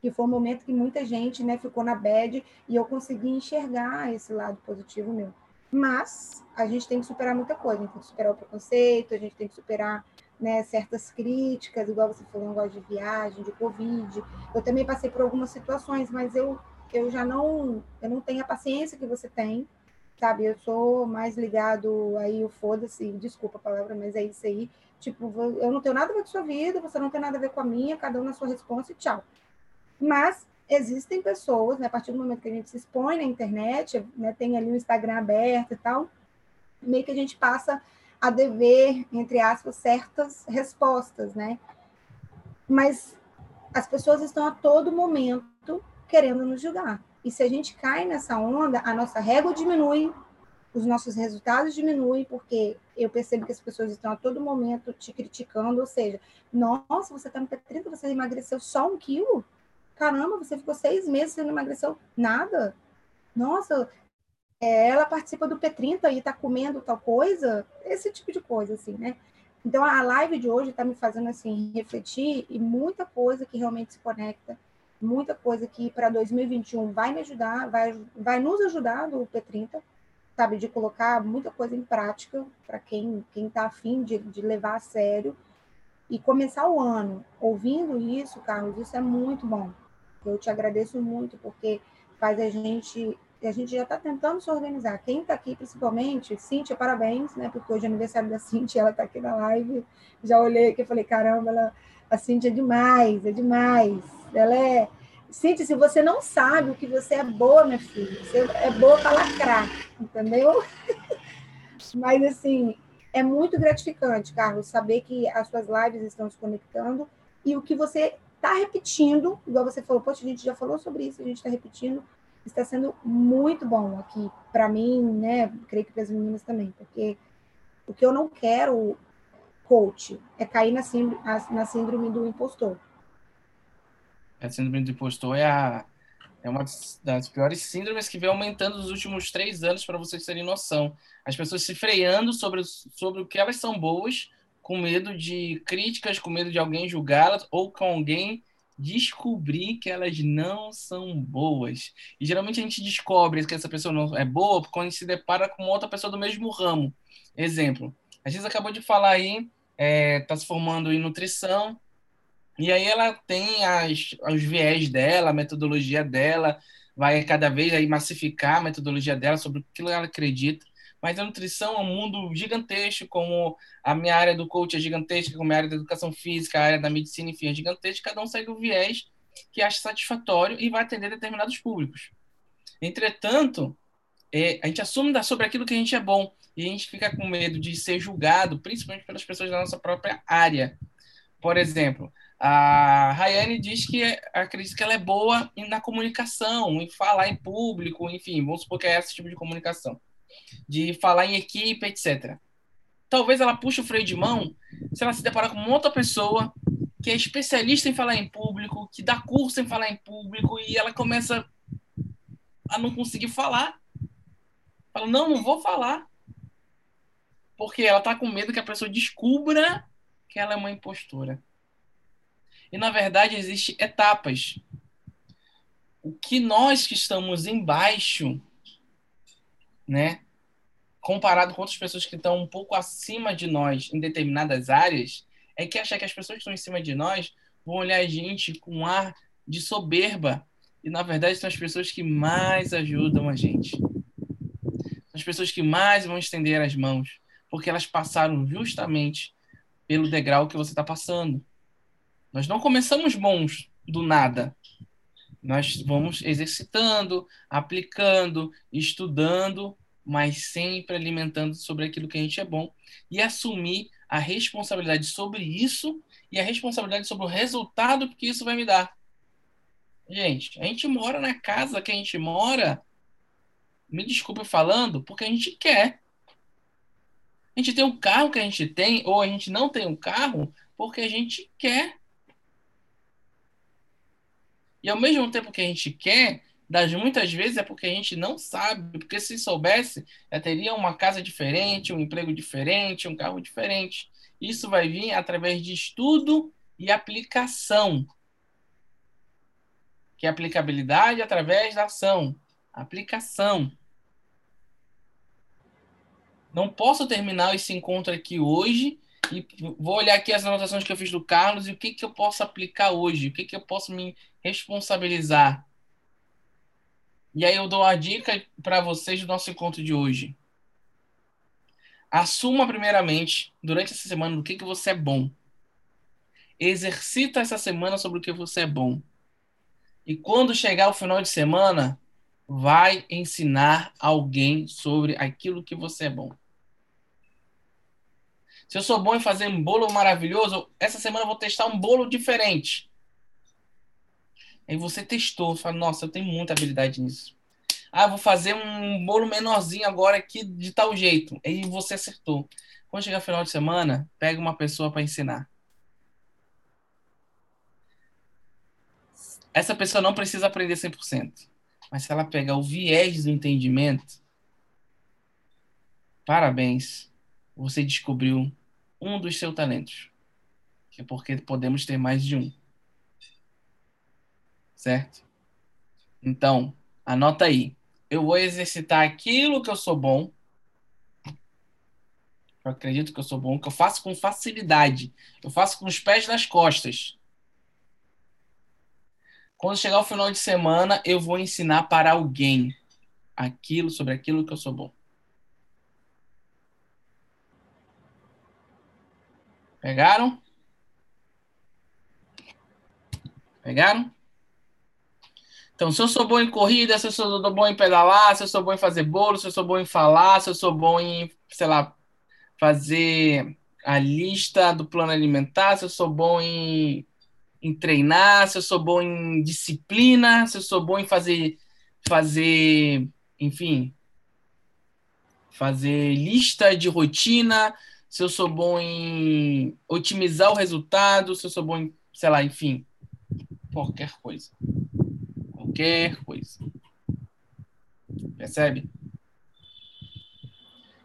Que foi um momento que muita gente né, ficou na bad e eu consegui enxergar esse lado positivo meu. Mas a gente tem que superar muita coisa, a gente tem que superar o preconceito, a gente tem que superar né, certas críticas, igual você falou, negócio de viagem, de Covid. Eu também passei por algumas situações, mas eu, eu já não, eu não tenho a paciência que você tem, sabe? Eu sou mais ligado aí, o foda-se, desculpa a palavra, mas é isso aí. Tipo, eu não tenho nada a ver com sua vida, você não tem nada a ver com a minha, cada um na sua resposta e tchau. Mas existem pessoas, né, a partir do momento que a gente se expõe na internet, né, tem ali o Instagram aberto e tal, meio que a gente passa a dever, entre aspas, certas respostas, né? Mas as pessoas estão a todo momento querendo nos julgar. E se a gente cai nessa onda, a nossa régua diminui, os nossos resultados diminuem, porque eu percebo que as pessoas estão a todo momento te criticando, ou seja, nossa, você está no P30, você emagreceu só um quilo? Caramba, você ficou seis meses e não emagreceu nada? Nossa, é, ela participa do P30 e está comendo tal coisa? Esse tipo de coisa, assim, né? Então, a live de hoje está me fazendo, assim, refletir e muita coisa que realmente se conecta, muita coisa que para 2021 vai me ajudar, vai, vai nos ajudar do P30, sabe? De colocar muita coisa em prática para quem está afim de, de levar a sério e começar o ano ouvindo isso, Carlos, isso é muito bom. Eu te agradeço muito porque faz a gente a gente já está tentando se organizar. Quem está aqui, principalmente, Cíntia, parabéns, né? Porque hoje é aniversário da Cíntia, ela está aqui na live. Já olhei aqui e falei, caramba, ela, a Cíntia é demais, é demais. Ela é. Cíntia, se você não sabe o que você é boa, minha filha, você é boa para lacrar, entendeu? Mas, assim, é muito gratificante, Carlos, saber que as suas lives estão se conectando e o que você está repetindo, igual você falou, poxa, a gente já falou sobre isso, a gente está repetindo, está sendo muito bom aqui para mim, né? Creio que para as meninas também, porque o que eu não quero, coach, é cair na síndrome, na síndrome do impostor. A síndrome do impostor é, a, é uma das piores síndromes que vem aumentando nos últimos três anos, para vocês terem noção. As pessoas se freando sobre, sobre o que elas são boas, com medo de críticas, com medo de alguém julgá-las, ou com alguém descobrir que elas não são boas. E geralmente a gente descobre que essa pessoa não é boa quando a gente se depara com outra pessoa do mesmo ramo. Exemplo, a gente acabou de falar aí, está se formando em nutrição, e aí ela tem as, os viés dela, a metodologia dela, vai cada vez aí massificar a metodologia dela sobre aquilo que ela acredita. Mas a nutrição é um mundo gigantesco, como a minha área do coach é gigantesca, como a área da educação física, a área da medicina, enfim, é gigantesca. Cada um segue o viés que acha satisfatório e vai atender determinados públicos. Entretanto, é, a gente assume sobre aquilo que a gente é bom e a gente fica com medo de ser julgado, principalmente pelas pessoas da nossa própria área. Por exemplo, a Rayane diz que acredita que ela é boa na comunicação, em falar em público, enfim, vamos supor que é esse tipo de comunicação, de falar em equipe, etc. talvez ela puxe o freio de mão se ela se deparar com outra pessoa que é especialista em falar em público, que dá curso em falar em público e ela começa a não conseguir falar. Fala, não, não vou falar. Porque ela tá com medo que a pessoa descubra que ela é uma impostora. E na verdade existem etapas. O que nós que estamos embaixo, né, comparado com outras pessoas que estão um pouco acima de nós em determinadas áreas, é que achar que as pessoas que estão em cima de nós vão olhar a gente com um ar de soberba. E na verdade são as pessoas que mais ajudam a gente. São as pessoas que mais vão estender as mãos, porque elas passaram justamente pelo degrau que você está passando. Nós não começamos bons do nada. Nós vamos exercitando, aplicando, estudando, mas sempre alimentando sobre aquilo que a gente é bom e assumir a responsabilidade sobre isso e a responsabilidade sobre o resultado que isso vai me dar. Gente, a gente mora na casa que a gente mora, me desculpe falando, porque a gente quer. A gente tem o carro que a gente tem, ou a gente não tem o carro, porque a gente quer. E ao mesmo tempo que a gente quer, das muitas vezes é porque a gente não sabe, porque se soubesse, já teria uma casa diferente, um emprego diferente, um carro diferente. Isso vai vir através de estudo e aplicação. Que é aplicabilidade através da ação. Aplicação. Não posso terminar esse encontro aqui hoje e vou olhar aqui as anotações que eu fiz do Carlos e o que, que eu posso aplicar hoje, o que, que eu posso me responsabilizar e aí eu dou a dica para vocês do nosso encontro de hoje. Assuma primeiramente, durante essa semana, do que, que você é bom. Exercita essa semana sobre o que você é bom. E quando chegar o final de semana, vai ensinar alguém sobre aquilo que você é bom. Se eu sou bom em fazer um bolo maravilhoso, essa semana eu vou testar um bolo diferente. Aí você testou, fala, nossa, eu tenho muita habilidade nisso. Ah, vou fazer um bolo menorzinho agora aqui de tal jeito. Aí você acertou. Quando chegar final de semana, pega uma pessoa para ensinar. Essa pessoa não precisa aprender 100%. Mas se ela pegar o viés do entendimento, parabéns. Você descobriu um dos seus talentos. É porque podemos ter mais de um certo? Então, anota aí. Eu vou exercitar aquilo que eu sou bom. Eu acredito que eu sou bom, que eu faço com facilidade. Eu faço com os pés nas costas. Quando chegar o final de semana, eu vou ensinar para alguém aquilo sobre aquilo que eu sou bom. Pegaram? Pegaram? Então, se eu sou bom em corrida, se eu sou bom em pedalar, se eu sou bom em fazer bolo, se eu sou bom em falar, se eu sou bom em, sei lá, fazer a lista do plano alimentar, se eu sou bom em, em treinar, se eu sou bom em disciplina, se eu sou bom em fazer, fazer, enfim, fazer lista de rotina, se eu sou bom em otimizar o resultado, se eu sou bom em, sei lá, enfim, qualquer coisa qualquer coisa. Percebe?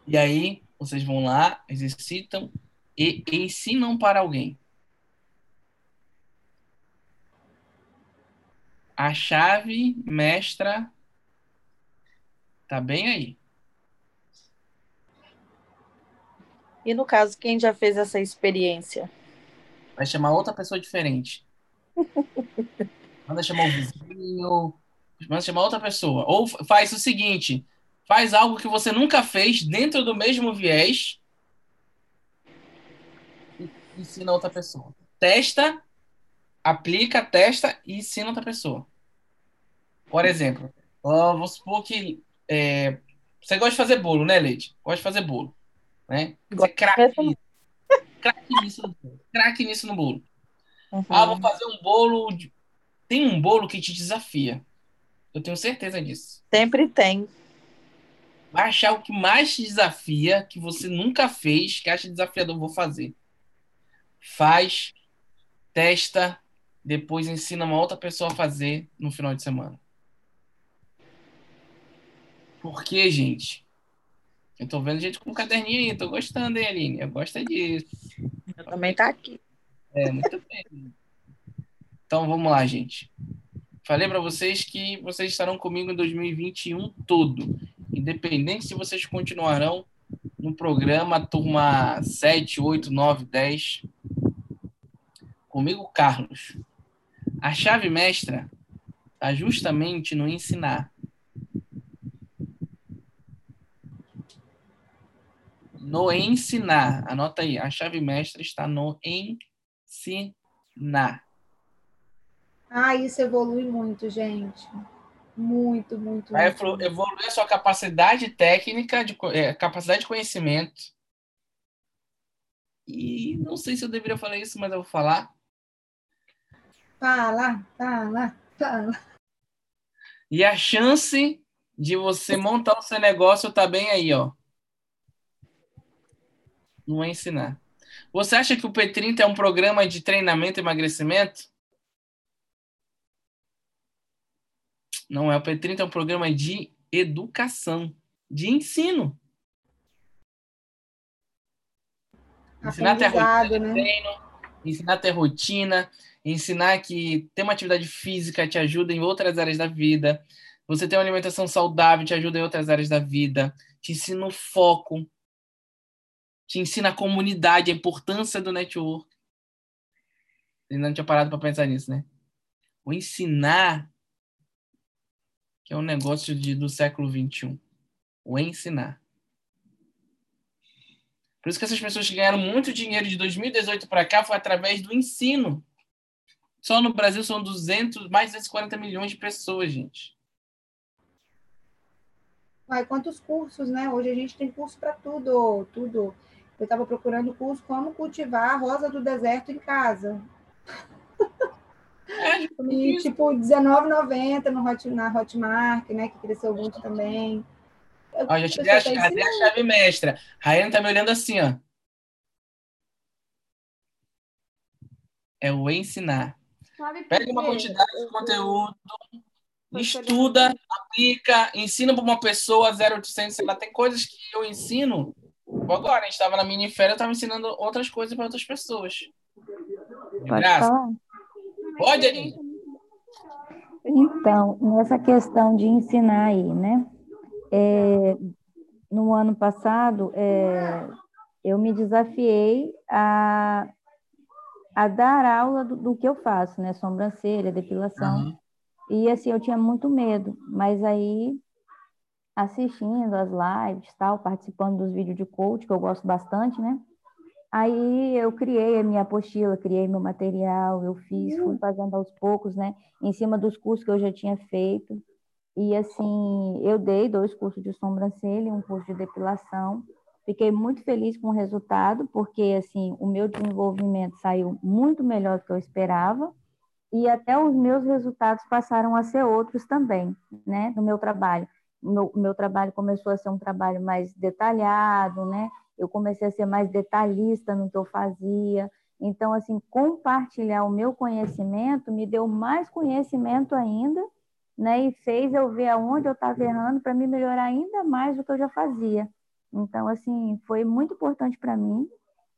E aí, vocês vão lá, exercitam e ensinam para alguém. A chave mestra tá bem aí. E no caso, quem já fez essa experiência? Vai chamar outra pessoa diferente. Manda chamar o vizinho, manda chamar outra pessoa. Ou faz o seguinte: faz algo que você nunca fez dentro do mesmo viés e ensina outra pessoa. Testa, aplica, testa e ensina outra pessoa. Por exemplo, vamos supor que é, você gosta de fazer bolo, né, Leite? Gosta de fazer bolo. Né? Você craque nisso. Craque nisso no bolo. Craque nisso no bolo. Uhum. Ah, vou fazer um bolo de tem um bolo que te desafia. Eu tenho certeza disso. Sempre tem. Vai achar o que mais te desafia, que você nunca fez, que acha desafiador, vou fazer. Faz, testa, depois ensina uma outra pessoa a fazer no final de semana. Por quê, gente? Eu tô vendo gente com um caderninho aí, tô gostando, hein, Aline? Eu gosto disso. Eu também tá aqui. É, muito bem. Então vamos lá, gente. Falei para vocês que vocês estarão comigo em 2021 todo, independente se vocês continuarão no programa turma 7, 8, 9, 10. Comigo, Carlos. A chave mestra está justamente no ensinar. No ensinar. Anota aí. A chave mestra está no ensinar. Ah, isso evolui muito, gente. Muito, muito. Vai muito. evoluir a sua capacidade técnica, de, é, capacidade de conhecimento. E não sei se eu deveria falar isso, mas eu vou falar. Fala, fala, fala. E a chance de você montar o seu negócio tá bem aí, ó. Não é ensinar. Você acha que o P30 é um programa de treinamento e emagrecimento? Não é. O P30 é um programa de educação, de ensino. Ensinar a ter rotina né? treino, ensinar a ter rotina, ensinar que ter uma atividade física te ajuda em outras áreas da vida. Você ter uma alimentação saudável te ajuda em outras áreas da vida. Te ensina o foco. Te ensina a comunidade, a importância do network. Você não tinha parado para pensar nisso, né? O ensinar que é um negócio de, do século XXI. O ensinar. Por isso que essas pessoas que ganharam muito dinheiro de 2018 para cá foi através do ensino. Só no Brasil são 200, mais de 240 milhões de pessoas, gente. Ai, quantos cursos, né? Hoje a gente tem curso para tudo, tudo. Eu estava procurando curso como cultivar a rosa do deserto em casa. E, tipo, R$19,90 no Hot, na Hotmart, né? Que cresceu muito também. Eu- Ó, já te dei a, tá cadê a chave mestra. Rayane tá me olhando assim, ó. É o ensinar. Pega uma quantidade de conteúdo, estuda, aplica, ensina para uma pessoa 0800, sei lá, tem coisas que eu ensino. Agora, a gente estava na mini férias, eu estava ensinando outras coisas para outras pessoas. De Pode falar? Pode, Aline. Então, nessa questão de ensinar aí, né? É, no ano passado, é, eu me desafiei a, a dar aula do, do que eu faço, né? Sobrancelha, depilação. Aham. E assim, eu tinha muito medo, mas aí, assistindo as lives, tal, participando dos vídeos de coach, que eu gosto bastante, né? Aí eu criei a minha apostila, criei meu material, eu fiz, fui fazendo aos poucos, né? Em cima dos cursos que eu já tinha feito. E assim, eu dei dois cursos de sobrancelha e um curso de depilação. Fiquei muito feliz com o resultado, porque assim, o meu desenvolvimento saiu muito melhor do que eu esperava. E até os meus resultados passaram a ser outros também, né, no meu trabalho. O meu, o meu trabalho começou a ser um trabalho mais detalhado, né? Eu comecei a ser mais detalhista no que eu fazia. Então, assim, compartilhar o meu conhecimento me deu mais conhecimento ainda, né? E fez eu ver aonde eu estava errando para me melhorar ainda mais do que eu já fazia. Então, assim, foi muito importante para mim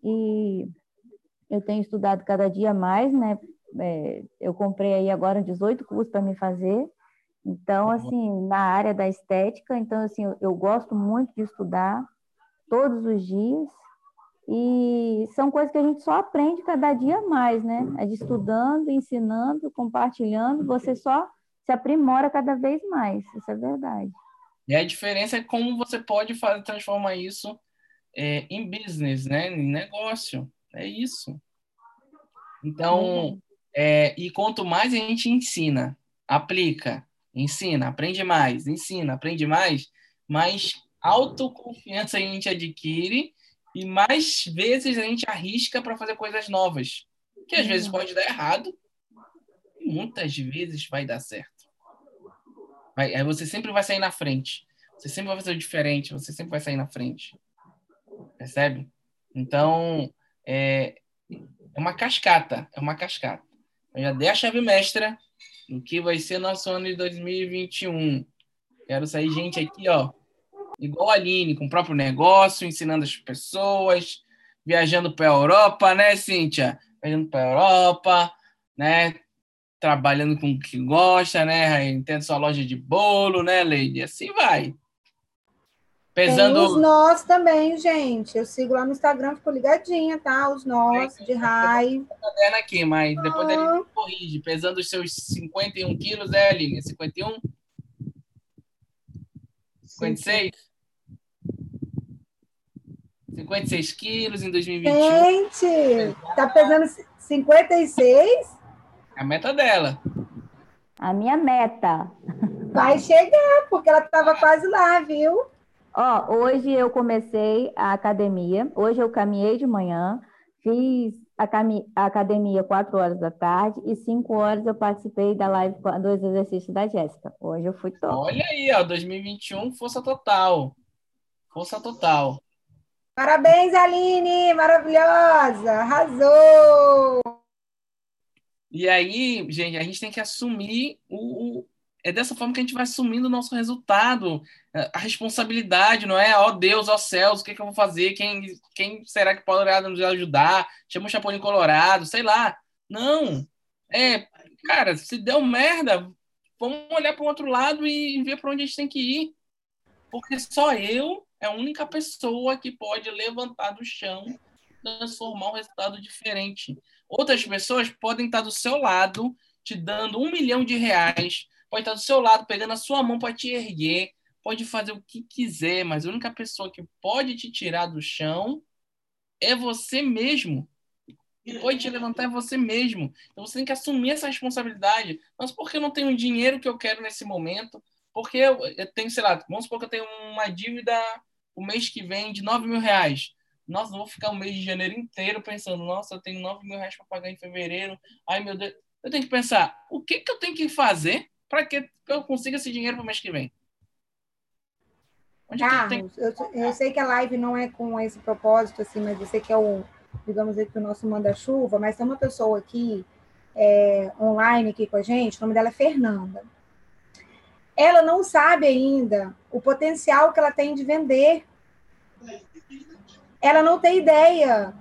e eu tenho estudado cada dia mais, né? É, eu comprei aí agora 18 cursos para me fazer. Então, assim, na área da estética, então, assim, eu, eu gosto muito de estudar todos os dias. E são coisas que a gente só aprende cada dia mais, né? É de estudando, ensinando, compartilhando, você só se aprimora cada vez mais. Isso é verdade. E a diferença é como você pode fazer, transformar isso é, em business, né? Em negócio. É isso. Então, é, e quanto mais a gente ensina, aplica, ensina, aprende mais, ensina, aprende mais, mais autoconfiança a gente adquire e mais vezes a gente arrisca para fazer coisas novas. Que às vezes pode dar errado, e muitas vezes vai dar certo. Vai- aí você sempre vai sair na frente. Você sempre vai fazer o diferente, você sempre vai sair na frente. Percebe? Então, é, é uma cascata, é uma cascata. Eu já dei a chave mestra do que vai ser nosso ano de 2021. Quero sair gente aqui, ó, igual a Aline, com o próprio negócio, ensinando as pessoas, viajando para a Europa, né, Cíntia? Viajando para a Europa, né? Trabalhando com o que gosta, né? Tendo sua loja de bolo, né, Leide? Assim vai. Pesando... Tem os nós também, gente. Eu sigo lá no Instagram, fico ligadinha, tá? Os nós de Rai. Tá aqui, mas depois ah. ele corrige. Pesando os seus 51 quilos, é, Aline? 51? 56? 56 quilos em 2021. Gente, tá pesando 56? A meta dela. A minha meta. Vai chegar, porque ela estava quase lá, viu? Ó, hoje eu comecei a academia. Hoje eu caminhei de manhã, fiz a, cami a academia 4 horas da tarde e 5 horas eu participei da live dos exercícios da Jéssica. Hoje eu fui top. Olha aí, ó, 2021, força total. Força total. Parabéns, Aline! Maravilhosa! Arrasou! E aí, gente, a gente tem que assumir o, é dessa forma que a gente vai assumindo o nosso resultado, é, a responsabilidade, não é? Ó oh, Deus, ó oh, céus, o que, que eu vou fazer? Quem, quem será que pode nos ajudar? Chama o Chapolin Colorado, sei lá. Não. É, cara, se deu merda, vamos olhar para o outro lado e ver para onde a gente tem que ir. Porque só eu é a única pessoa que pode levantar do chão, transformar um resultado diferente. Outras pessoas podem estar do seu lado, te dando um milhão de reais, pode estar do seu lado, pegando a sua mão para te erguer, pode fazer o que quiser, mas a única pessoa que pode te tirar do chão é você mesmo. E pode te levantar é você mesmo. Então você tem que assumir essa responsabilidade. Mas por que eu não tenho o dinheiro que eu quero nesse momento? Porque eu, eu tenho, sei lá, vamos supor que eu tenho uma dívida o mês que vem de 9 mil reais. Nossa, eu vou ficar o mês de janeiro inteiro pensando, nossa, eu tenho 9 mil reais para pagar em fevereiro. Ai, meu Deus. Eu tenho que pensar, o que, que eu tenho que fazer para que eu consiga esse dinheiro para o mês que vem? Onde Carlos, eu, eu, sei que a live não é com esse propósito, assim, mas você que é o, digamos aqui, o nosso manda-chuva, mas tem uma pessoa aqui é, online aqui com a gente, o nome dela é Fernanda. Ela não sabe ainda o potencial que ela tem de vender. Ela não tem ideia.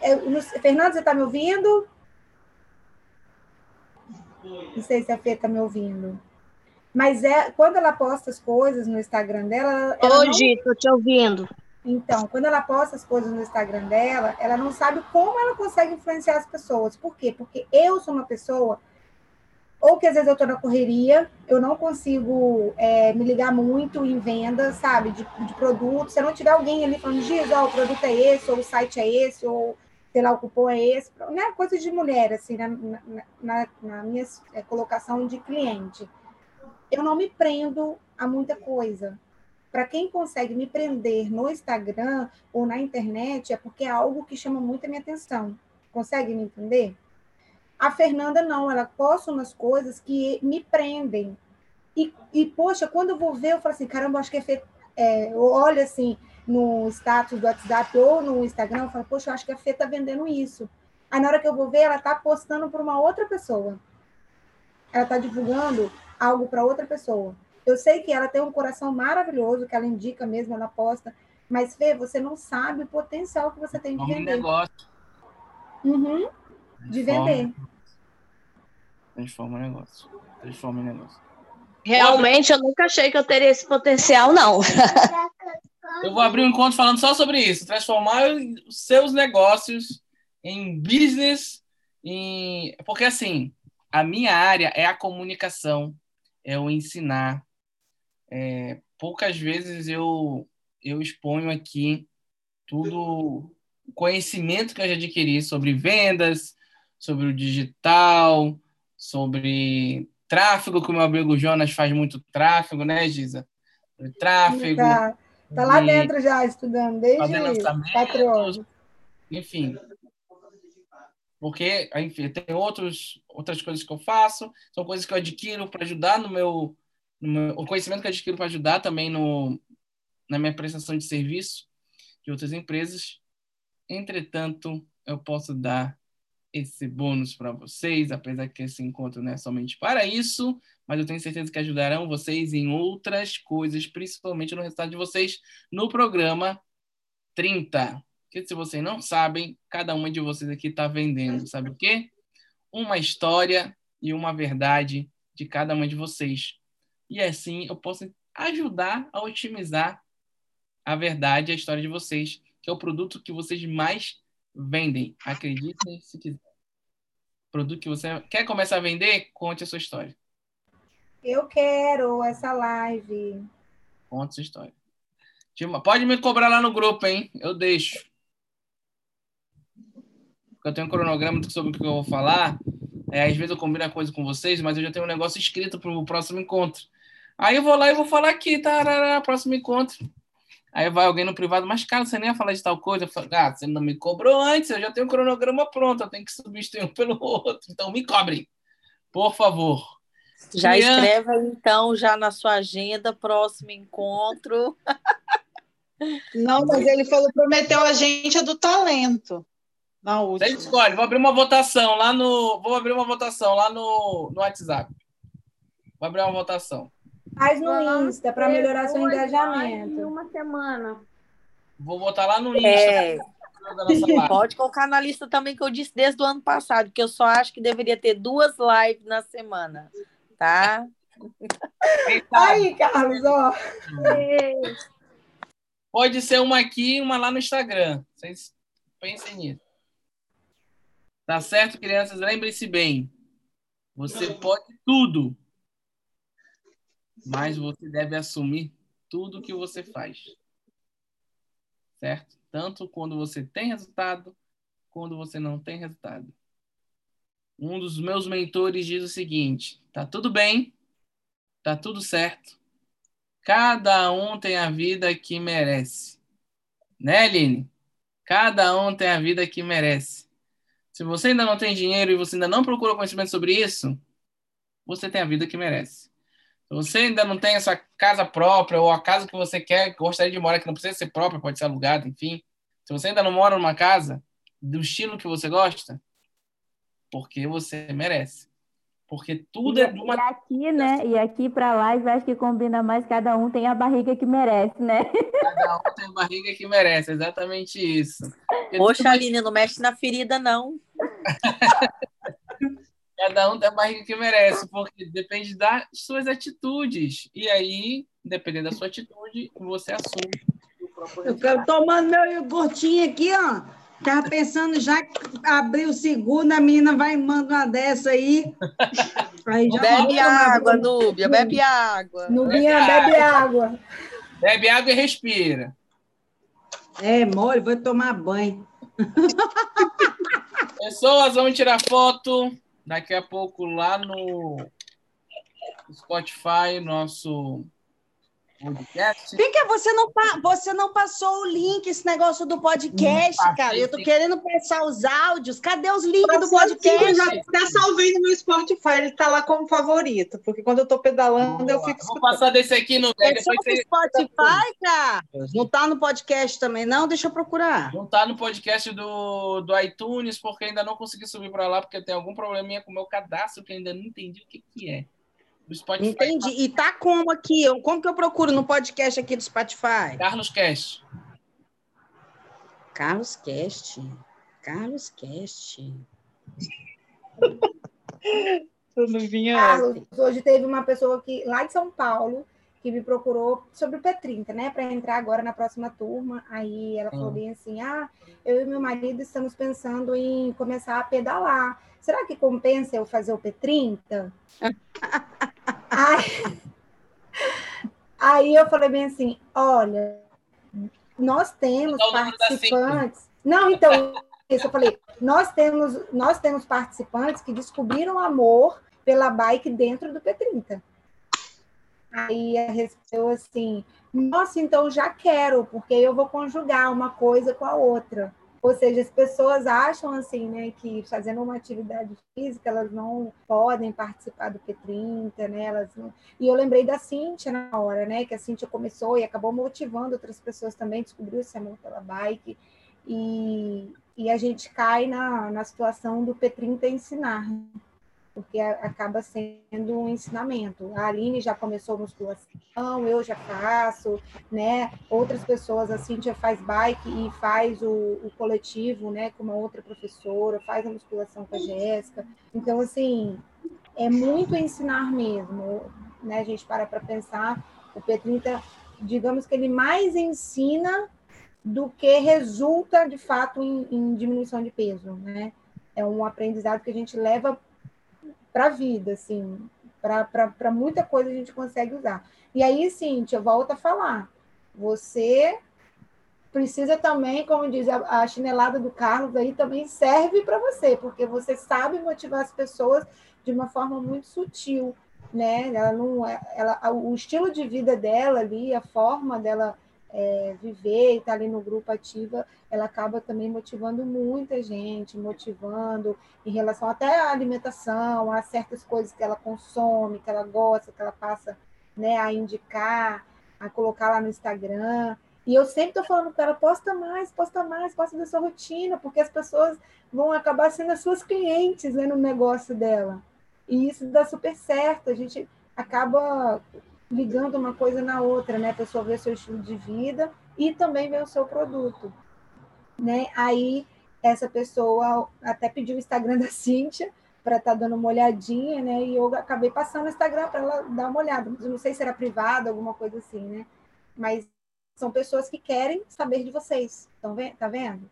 É, Fernanda, você está me ouvindo? Não sei se a Fê está me ouvindo. Mas é quando ela posta as coisas no Instagram dela. Hoje, estou te ouvindo. Então, quando ela posta as coisas no Instagram dela, ela não sabe como ela consegue influenciar as pessoas. Por quê? Porque eu sou uma pessoa, ou que às vezes eu estou na correria, eu não consigo é, me ligar muito em venda, sabe, de, de produto. Se não tiver alguém ali falando, Giz, ó, o produto é esse, ou o site é esse, ou sei lá, o cupom é esse, né? coisa de mulher, assim, na, na, na minha é, colocação de cliente. Eu não me prendo a muita coisa. Para quem consegue me prender no Instagram ou na internet, é porque é algo que chama muito a minha atenção. Consegue me entender? A Fernanda não, ela posta umas coisas que me prendem. E, e poxa, quando eu vou ver, eu falo assim, caramba, acho que é feito. É, olha assim, no status do WhatsApp ou no Instagram, eu falo, poxa, eu acho que a Fê tá vendendo isso. Aí na hora que eu vou ver, ela tá postando para uma outra pessoa. Ela tá divulgando algo para outra pessoa. Eu sei que ela tem um coração maravilhoso, que ela indica mesmo, ela posta, mas Fê, você não sabe o potencial que você tem de vender. negócio. Uhum, de vender. Transforma o negócio. Transforma o negócio. Realmente, eu nunca achei que eu teria esse potencial, não. Eu vou abrir um encontro falando só sobre isso, transformar os seus negócios em business, em... porque assim, a minha área é a comunicação, é o ensinar. É, poucas vezes eu, eu exponho aqui tudo o conhecimento que eu já adquiri sobre vendas, sobre o digital, sobre tráfego, que o meu amigo Jonas faz muito tráfego, né, Giza? Tráfego. Tá. Está lá dentro já, estudando, desde horas. Enfim. Porque, enfim, tem outros, outras coisas que eu faço, são coisas que eu adquiro para ajudar no meu, o conhecimento que eu adquiro para ajudar também no, na minha prestação de serviço de outras empresas. Entretanto, eu posso dar esse bônus para vocês, apesar que esse encontro não é somente para isso, mas eu tenho certeza que ajudarão vocês em outras coisas, principalmente no resultado de vocês no programa 30. Que se vocês não sabem, cada uma de vocês aqui está vendendo, sabe o quê? Uma história e uma verdade de cada uma de vocês. E assim eu posso ajudar a otimizar a verdade a história de vocês, que é o produto que vocês mais vendem. Acreditem se quiser. Produto que você quer começar a vender, conte a sua história. Eu quero essa live. Conte a sua história. Pode me cobrar lá no grupo, hein? Eu deixo. Eu tenho um cronograma sobre o que eu vou falar. É, às vezes eu combino a coisa com vocês, mas eu já tenho um negócio escrito para o próximo encontro. Aí eu vou lá e vou falar aqui, tá? Próximo encontro. Aí vai alguém no privado, mas cara, você nem ia falar de tal coisa. Eu falo, ah, você não me cobrou antes, eu já tenho o um cronograma pronto, eu tenho que substituir um pelo outro. Então me cobrem, por favor. Já Criança... escreva então, já na sua agenda, próximo encontro. Não, mas ele falou, prometeu a gente a do talento. Na última. Você escolhe, vou abrir uma votação lá no. Vou abrir uma votação lá no, no WhatsApp. Vou abrir uma votação. Faz no Insta para melhorar seu engajamento. Em uma semana. Vou botar lá no Insta. É. Pode colocar na lista também que eu disse desde o ano passado, que eu só acho que deveria ter duas lives na semana, tá? Aí, Carlos, ó. Pode ser uma aqui e uma lá no Instagram. Vocês pensem nisso. Tá certo, crianças? Lembrem-se bem. Você pode tudo mas você deve assumir tudo que você faz. Certo? Tanto quando você tem resultado, quando você não tem resultado. Um dos meus mentores diz o seguinte: tá tudo bem, tá tudo certo. Cada um tem a vida que merece. Né, Aline? Cada um tem a vida que merece. Se você ainda não tem dinheiro e você ainda não procura conhecimento sobre isso, você tem a vida que merece. Se você ainda não tem a sua casa própria ou a casa que você quer, gostaria de morar, que não precisa ser própria, pode ser alugada, enfim. Se você ainda não mora numa casa do estilo que você gosta, porque você merece. Porque tudo e, é de uma. E aqui, né? E aqui para lá, eu acho que combina mais, cada um tem a barriga que merece, né? Cada um tem a barriga que merece, exatamente isso. Poxa, Aline, não mexe na ferida, não. Cada um tem a barriga que merece, porque depende das suas atitudes. E aí, dependendo da sua atitude, você assume Eu quero tomando meu iogurtinho aqui, ó. Tava pensando já que abrir o segundo, a menina vai e manda uma dessa aí. aí bebe água, Núbia, bebe água. Núbia, bebe água. Bebe água e respira. É, mole, vou tomar banho. Pessoas, vamos tirar foto daqui a pouco lá no Spotify, nosso podcast. Fica, você não, você não passou o link, esse negócio do podcast, cara. Eu tô querendo passar os áudios. Cadê os links do podcast? Já tá salvando no Spotify, ele tá lá como favorito, porque quando eu tô pedalando, Boa. eu fico Vou passar desse aqui no. É só no Spotify, cara. Não tá no podcast também, não? Deixa eu procurar. Não tá no podcast do, do iTunes, porque ainda não consegui subir para lá, porque tem algum probleminha com o meu cadastro que ainda não entendi o que, que é do Spotify. Entendi. E tá como aqui? Como que eu procuro no podcast aqui do Spotify? Carlos Cast. Carlos Cast. Carlos Cast. Tudo vinha. Carlos, hoje teve uma pessoa que, lá de São Paulo que me procurou sobre o P30, né, para entrar agora na próxima turma. Aí ela falou hum. bem assim: ah, eu e meu marido estamos pensando em começar a pedalar. Será que compensa eu fazer o P30? aí, aí eu falei bem assim: olha, nós temos participantes. Não, então, isso eu falei, nós temos, nós temos participantes que descobriram amor pela bike dentro do P30. Aí a respondeu assim: Nossa, então já quero, porque eu vou conjugar uma coisa com a outra. Ou seja, as pessoas acham assim, né, que fazendo uma atividade física elas não podem participar do P30, né? Elas não... E eu lembrei da Cíntia na hora, né? Que a Cíntia começou e acabou motivando outras pessoas também, descobriu esse amor pela bike. E, e a gente cai na, na situação do P30 ensinar, porque acaba sendo um ensinamento. A Aline já começou musculação, eu já faço, né? Outras pessoas, a Cintia faz bike e faz o, o coletivo, né? Com uma outra professora, faz a musculação com a Jéssica. Então, assim, é muito ensinar mesmo, né? A gente para para pensar, o P30, digamos que ele mais ensina do que resulta, de fato, em, em diminuição de peso, né? É um aprendizado que a gente leva para a vida, assim, para muita coisa a gente consegue usar. E aí, Cíntia, volta a falar. Você precisa também, como diz a, a chinelada do Carlos aí, também serve para você, porque você sabe motivar as pessoas de uma forma muito sutil, né? Ela não, é, ela, o estilo de vida dela ali, a forma dela é, viver e estar tá ali no grupo ativa, ela acaba também motivando muita gente, motivando em relação até à alimentação, a certas coisas que ela consome, que ela gosta, que ela passa né, a indicar, a colocar lá no Instagram. E eu sempre estou falando para ela, posta mais, posta mais, posta da sua rotina, porque as pessoas vão acabar sendo as suas clientes né, no negócio dela. E isso dá super certo. A gente acaba ligando uma coisa na outra, né? A pessoa vê o seu estilo de vida e também vê o seu produto, né? Aí essa pessoa até pediu o Instagram da Cíntia para estar tá dando uma olhadinha, né? E eu acabei passando o Instagram para ela dar uma olhada. Mas eu não sei se era privado, alguma coisa assim, né? Mas são pessoas que querem saber de vocês. Estão vendo? Tá vendo?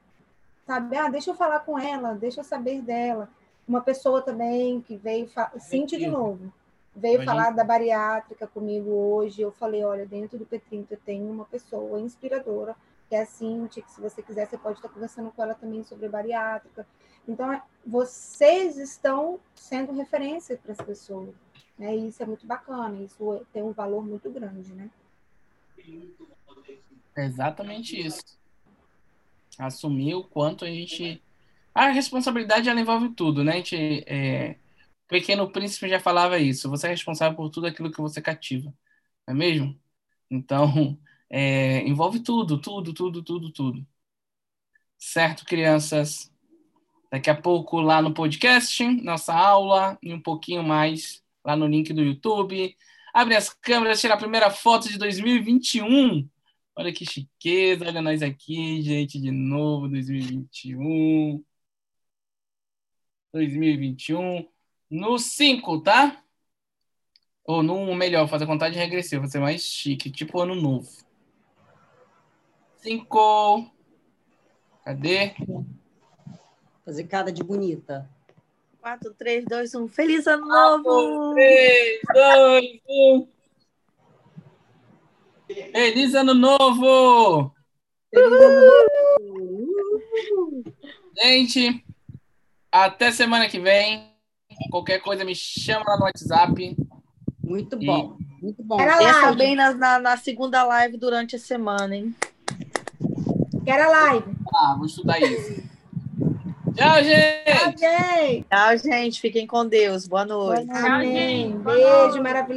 Sabe? Ah, deixa eu falar com ela, deixa eu saber dela. Uma pessoa também que veio, Cíntia de novo veio falar da bariátrica comigo hoje. Eu falei, olha, dentro do P30 tem uma pessoa inspiradora, que é a Cintia, que se você quiser, você pode estar conversando com ela também sobre bariátrica. Então, é, vocês estão sendo referência para as pessoas. Né? E isso é muito bacana, isso tem um valor muito grande, né? É exatamente isso. Assumir o quanto a gente... A responsabilidade, ela envolve tudo, né? A gente... É Pequeno Príncipe já falava isso. Você é responsável por tudo aquilo que você cativa, não é mesmo? Então, é, envolve tudo, tudo, tudo, tudo, tudo. Certo, crianças? Daqui a pouco lá no podcast, nossa aula, e um pouquinho mais lá no link do YouTube. Abre as câmeras, tira a primeira foto de 2021. Olha que chiqueza, olha nós aqui, gente, de novo, 2021. 2021 no 5, tá? Ou no melhor, fazer contagem regressiva, vai ser mais chique, tipo ano novo. 5. Cadê? Fazer cara de bonita. 4, 3, 2, 1. Feliz ano novo! 3, 2, 1. Feliz ano novo! Feliz ano novo! Gente, até semana que vem. Qualquer coisa me chama lá no WhatsApp. Muito bom, e... muito bom. Pensa também na, na, na, segunda live durante a semana, hein? Quero a live. Ah, vou estudar isso. Tchau, gente. Tchau, gente. Tchau, gente. Fiquem com Deus. Boa noite. Boa noite. Amém. Beijo maravilhoso.